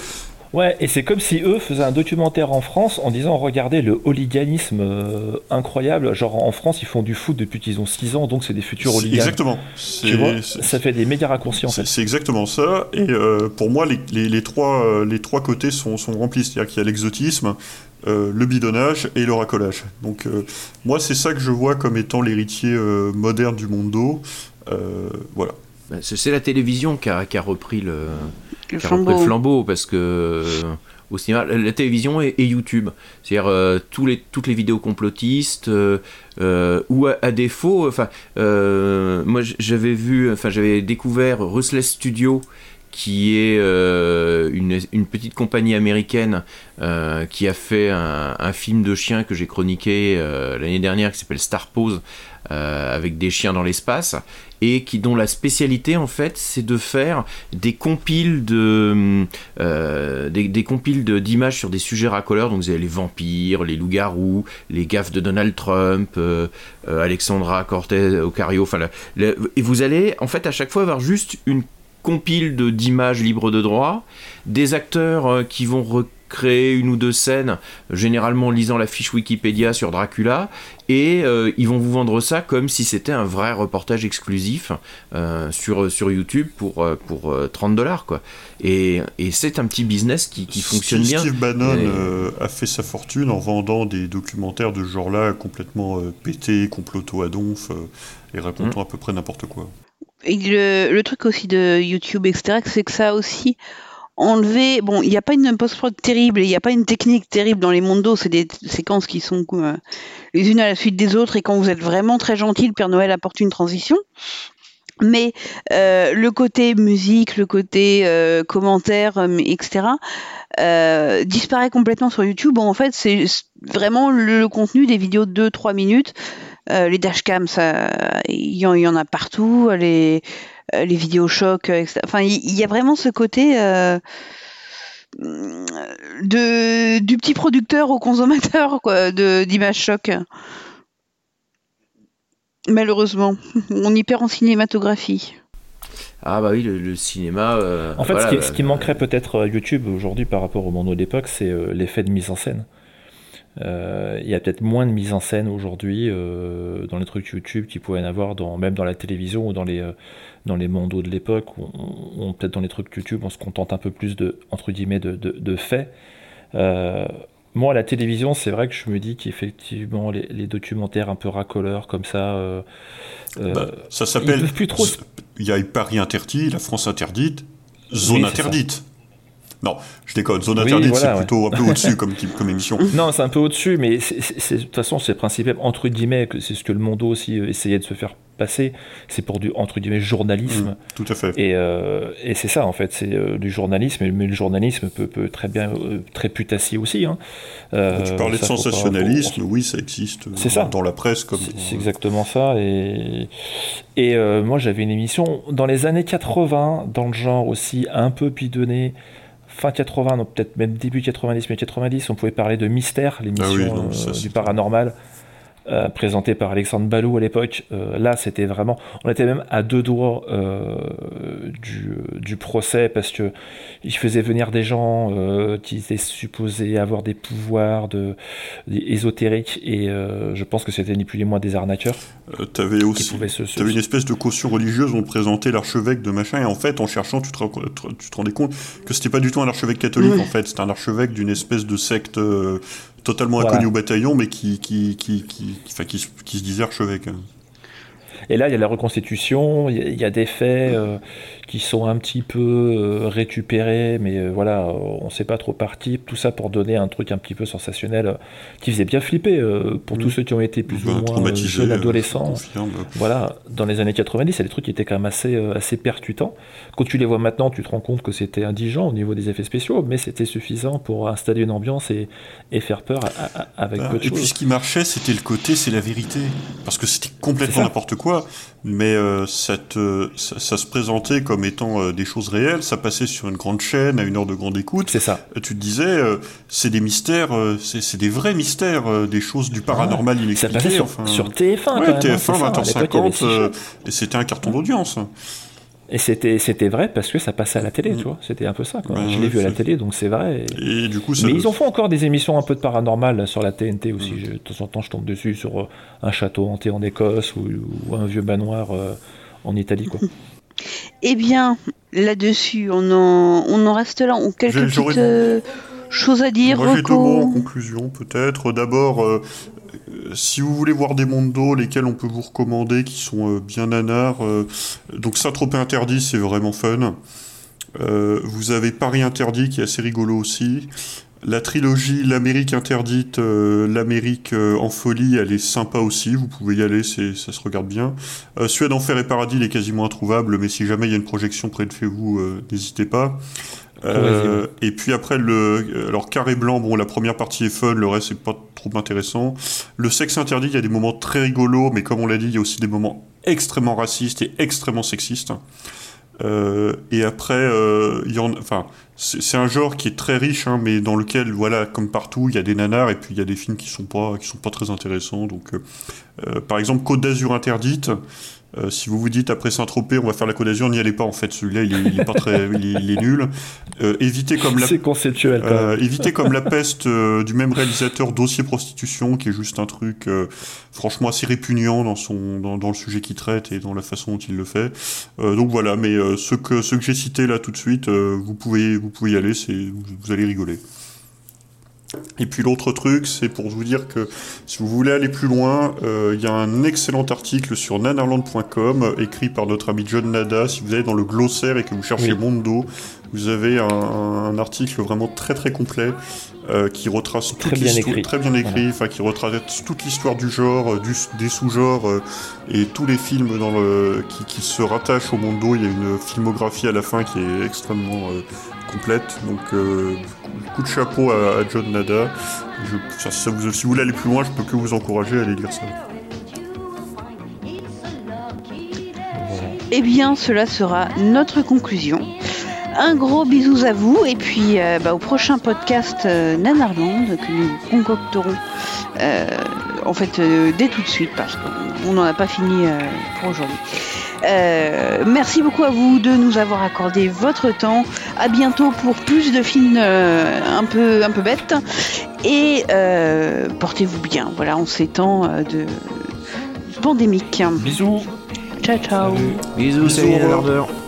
Ouais, et c'est comme si eux faisaient un documentaire en France en disant regardez le hooliganisme euh, incroyable. Genre en France, ils font du foot depuis qu'ils ont 6 ans, donc c'est des futurs hooligans. Exactement. Tu vois, ça fait des méga raccourcis en C'est fait. c'est exactement ça. Et euh, pour moi, les, les- les trois, euh, les trois côtés sont, sont remplis. C'est-à-dire qu'il y a l'exotisme, euh, le bidonnage et le racolage. Donc, euh, moi, c'est ça que je vois comme étant l'héritier euh, moderne du Mondo. Euh, voilà. Bah, c'est c'est la télévision qui a, qui a repris le, Le qui a repris flambeau. le flambeau parce que euh, au cinéma, la, télévision et, et YouTube, c'est-à-dire euh, tous les, toutes les vidéos complotistes euh, euh, ou à, à défaut, enfin, moi j'avais vu, enfin j'avais découvert Ruthless Studio qui est une, une petite compagnie américaine qui a fait un, un film de chiens que j'ai chroniqué l'année dernière qui s'appelle Star Pose euh, avec des chiens dans l'espace et qui dont la spécialité en fait c'est de faire des compiles de euh, des, compiles d'images sur des sujets racoleurs. Donc vous avez les vampires les loups-garous les gaffes de Donald Trump euh, euh, Alexandra Cortez Ocario enfin et vous allez en fait à chaque fois avoir juste une compile d'images libres de droit, des acteurs qui vont recréer une ou deux scènes, généralement en lisant la fiche Wikipédia sur Dracula, et euh, ils vont vous vendre ça comme si c'était un vrai reportage exclusif euh, sur, sur YouTube pour, euh, pour euh, 30 dollars quoi. Et, et c'est un petit business qui, qui fonctionne Steve, bien. Steve Bannon Et- euh, a fait sa fortune en vendant des documentaires de ce genre-là complètement euh, pétés, comploto à donf, euh, et racontant Mm. à peu près n'importe quoi. Et le, le truc aussi de YouTube, etc., c'est que ça aussi enlevé. Bon, il n'y a pas une post-prod terrible, il n'y a pas une technique terrible dans les mondos, c'est des séquences qui sont euh, les unes à la suite des autres, et quand vous êtes vraiment très gentil, Père Noël apporte une transition. Mais euh, le côté musique, le côté euh, commentaire, euh, etc., euh, disparaît complètement sur YouTube. Bon, en fait, c'est vraiment le, contenu des vidéos de 2-3 minutes. Euh, les dashcams, il y, y en a partout. Les, les vidéos chocs, euh, etc. Enfin, il y, a vraiment ce côté euh, de, du petit producteur au consommateur, <laughs> quoi, de- d'images choc. Malheureusement, <laughs> on y perd en cinématographie. Ah bah oui, le, le cinéma. euh, En fait, voilà, ce, qui, bah, ce qui manquerait peut-être à YouTube aujourd'hui par rapport au monde de l'époque, c'est euh, l'effet de mise en scène. Euh, Il y a peut-être moins de mise en scène aujourd'hui euh, dans les trucs YouTube qu'il pouvait y en avoir dans, même dans la télévision ou dans les, euh, dans les mondos de l'époque, où on- on- peut-être dans les trucs YouTube, on se contente un peu plus de, entre guillemets, de, de, de faits. Moi, à la télévision, c'est vrai que je me dis qu'effectivement, les, les documentaires un peu racoleurs comme ça, Bah, ça s'appelle. Il y a Paris interdit, la France interdite, zone Oui, interdite. Non, je déconne. Zone Oui, interdite, voilà, c'est ouais. plutôt un peu au-dessus <laughs> comme, comme émission. Non, c'est un peu au-dessus, mais de toute façon, c'est le principe, même, entre guillemets, que c'est ce que le Mondo aussi euh, essayait de se faire passer, c'est pour du, entre guillemets, journalisme. Mm, tout à fait. Et, euh, et c'est ça, en fait, c'est euh, du journalisme, mais le journalisme peut, peut très bien, euh, très putassier aussi. Hein. Tu parlais de pas- sensationnalisme, oui, ça existe C'est ça. dans la presse comme. C'est exactement ça. Et, et moi, j'avais une émission dans les années 80, dans le genre aussi un peu bidonné. Fin 80, donc peut-être même début 90, mais 90, on pouvait parler de Mystère, l'émission Ah oui, non, euh, du paranormal, euh, présentée par Alexandre Balou à l'époque. Euh, là, c'était vraiment. On était même à deux doigts euh, du, du procès parce que il faisait venir des gens euh, qui étaient supposés avoir des pouvoirs de, des ésotériques et euh, je pense que c'était ni plus ni moins des arnaqueurs. Euh, T'avais aussi se- se- t'avais une espèce de caution religieuse, on présentait l'archevêque de machin, et en fait, en cherchant, tu te, tu rendais compte que c'était pas du tout un archevêque catholique, Oui. en fait, c'était un archevêque d'une espèce de secte euh, totalement Voilà. inconnue au bataillon, mais qui, qui, qui, qui, qui- enfin, qui, se- qui se disait archevêque. Et là, il y a la reconstitution, il y a, il y a des faits euh, qui sont un petit peu euh, récupérés, mais euh, voilà, on ne sait pas trop parti. Tout ça pour donner un truc un petit peu sensationnel euh, qui faisait bien flipper pour tous ceux qui ont été plus Bah, ou moins traumatisés, jeunes adolescents. confirme. Voilà, dans les années 90, il y a des trucs qui étaient quand même assez, assez percutants. Quand tu les vois maintenant, tu te rends compte que c'était indigent au niveau des effets spéciaux, mais c'était suffisant pour installer une ambiance et, et faire peur à- à- avec Ah, peu de et puis ce qui marchait, c'était le côté, c'est la vérité. Parce que c'était C'est complètement n'importe quoi, mais euh, ça se présentait comme étant euh, des choses réelles, ça passait sur une grande chaîne, à une heure de grande écoute. C'est ça. Tu te disais, euh, c'est des mystères, euh, c'est des vrais mystères, euh, des choses du paranormal Ça inexpliquées. passait sur, enfin. sur TF1 quand Ouais, même, hein, TF1, c'est ça, à l'époque, il y avait 20h50, six euh, chaînes. et c'était un carton d'audience. Et c'était, c'était vrai parce que ça passait à la télé, tu vois. C'était un peu ça, quoi. Je l'ai vu à la télé, donc c'est vrai. Et du coup, ça- Mais ils ont fait encore des émissions un peu de paranormal là, sur la TNT aussi. Je- de temps en temps, je tombe dessus sur euh, un château hanté en Écosse ou, ou un vieux manoir euh, en Italie, quoi. <laughs> Eh bien, là-dessus, on en, on en reste là. On quelques petites euh, choses à dire. Moi, j'ai deux mots en conclusion, peut-être. D'abord, euh, euh, si vous voulez voir des mondos, lesquels on peut vous recommander, qui sont euh, bien nanars. donc, Saint-Tropez interdit, c'est vraiment fun. Vous avez Paris interdit, qui est assez rigolo aussi. La trilogie L'Amérique interdite, euh, l'Amérique euh, en folie, elle est sympa aussi. Vous pouvez y aller, c'est, ça se regarde bien. Euh, Suède, Enfer et Paradis, il est quasiment introuvable, mais si jamais il y a une projection près de chez vous, n'hésitez pas. Euh, et puis après le alors carré blanc bon la première partie est fun le reste c'est pas trop intéressant le sexe interdit il y a des moments très rigolos mais comme on l'a dit il y a aussi des moments extrêmement racistes et extrêmement sexistes Euh, et après euh, il y en enfin c'est un genre qui est très riche hein, mais dans lequel voilà comme partout il y a des nanars et puis il y a des films qui sont pas qui sont pas très intéressants donc euh, euh, par exemple Côte d'Azur interdite euh, si vous vous dites après Saint-Tropez, on va faire la Côte d'Azur, n'y allez pas en fait. Celui-là, il est, il est pas très, <laughs> il est, il est nul. Euh, évitez comme la, C'est conceptuel, euh, évitez comme la peste du même réalisateur Dossier prostitution, qui est juste un truc franchement assez répugnant dans son, dans, dans le sujet qu'il traite et dans la façon dont il le fait. Donc voilà, mais ceux que ceux que j'ai cités là tout de suite, vous pouvez vous pouvez y aller, c'est vous, vous allez rigoler. Et puis l'autre truc, c'est pour vous dire que si vous voulez aller plus loin, euh, il y a un excellent article sur nanarland.com écrit par notre ami John Nada. Si vous allez dans le glossaire et que vous cherchez Oui. Mondo, vous avez un, un article vraiment très très complet euh, qui retrace toute Très bien l'histoire- très bien écrit, Voilà. enfin qui retrace toute l'histoire du genre, euh, du, des sous-genres euh, et tous les films dans le, qui, qui se rattachent au Mondo. Il y a une filmographie à la fin qui est extrêmement Donc euh, coup de chapeau à, John Nada. Si vous voulez aller plus loin, je peux que vous encourager à aller lire ça. Eh bien, cela sera notre conclusion. Un gros bisous à vous et puis euh, bah, au prochain podcast euh, Nanarland que nous concocterons euh, en fait dès tout de suite parce qu'on n'en a pas fini pour aujourd'hui. Euh, merci beaucoup à vous de nous avoir accordé votre temps. À bientôt pour plus de films euh, un peu un peu bêtes et euh, portez-vous bien. Voilà, en ces temps euh, de pandémique. Bisous. Ciao ciao. Bisous, Bisous, c'est.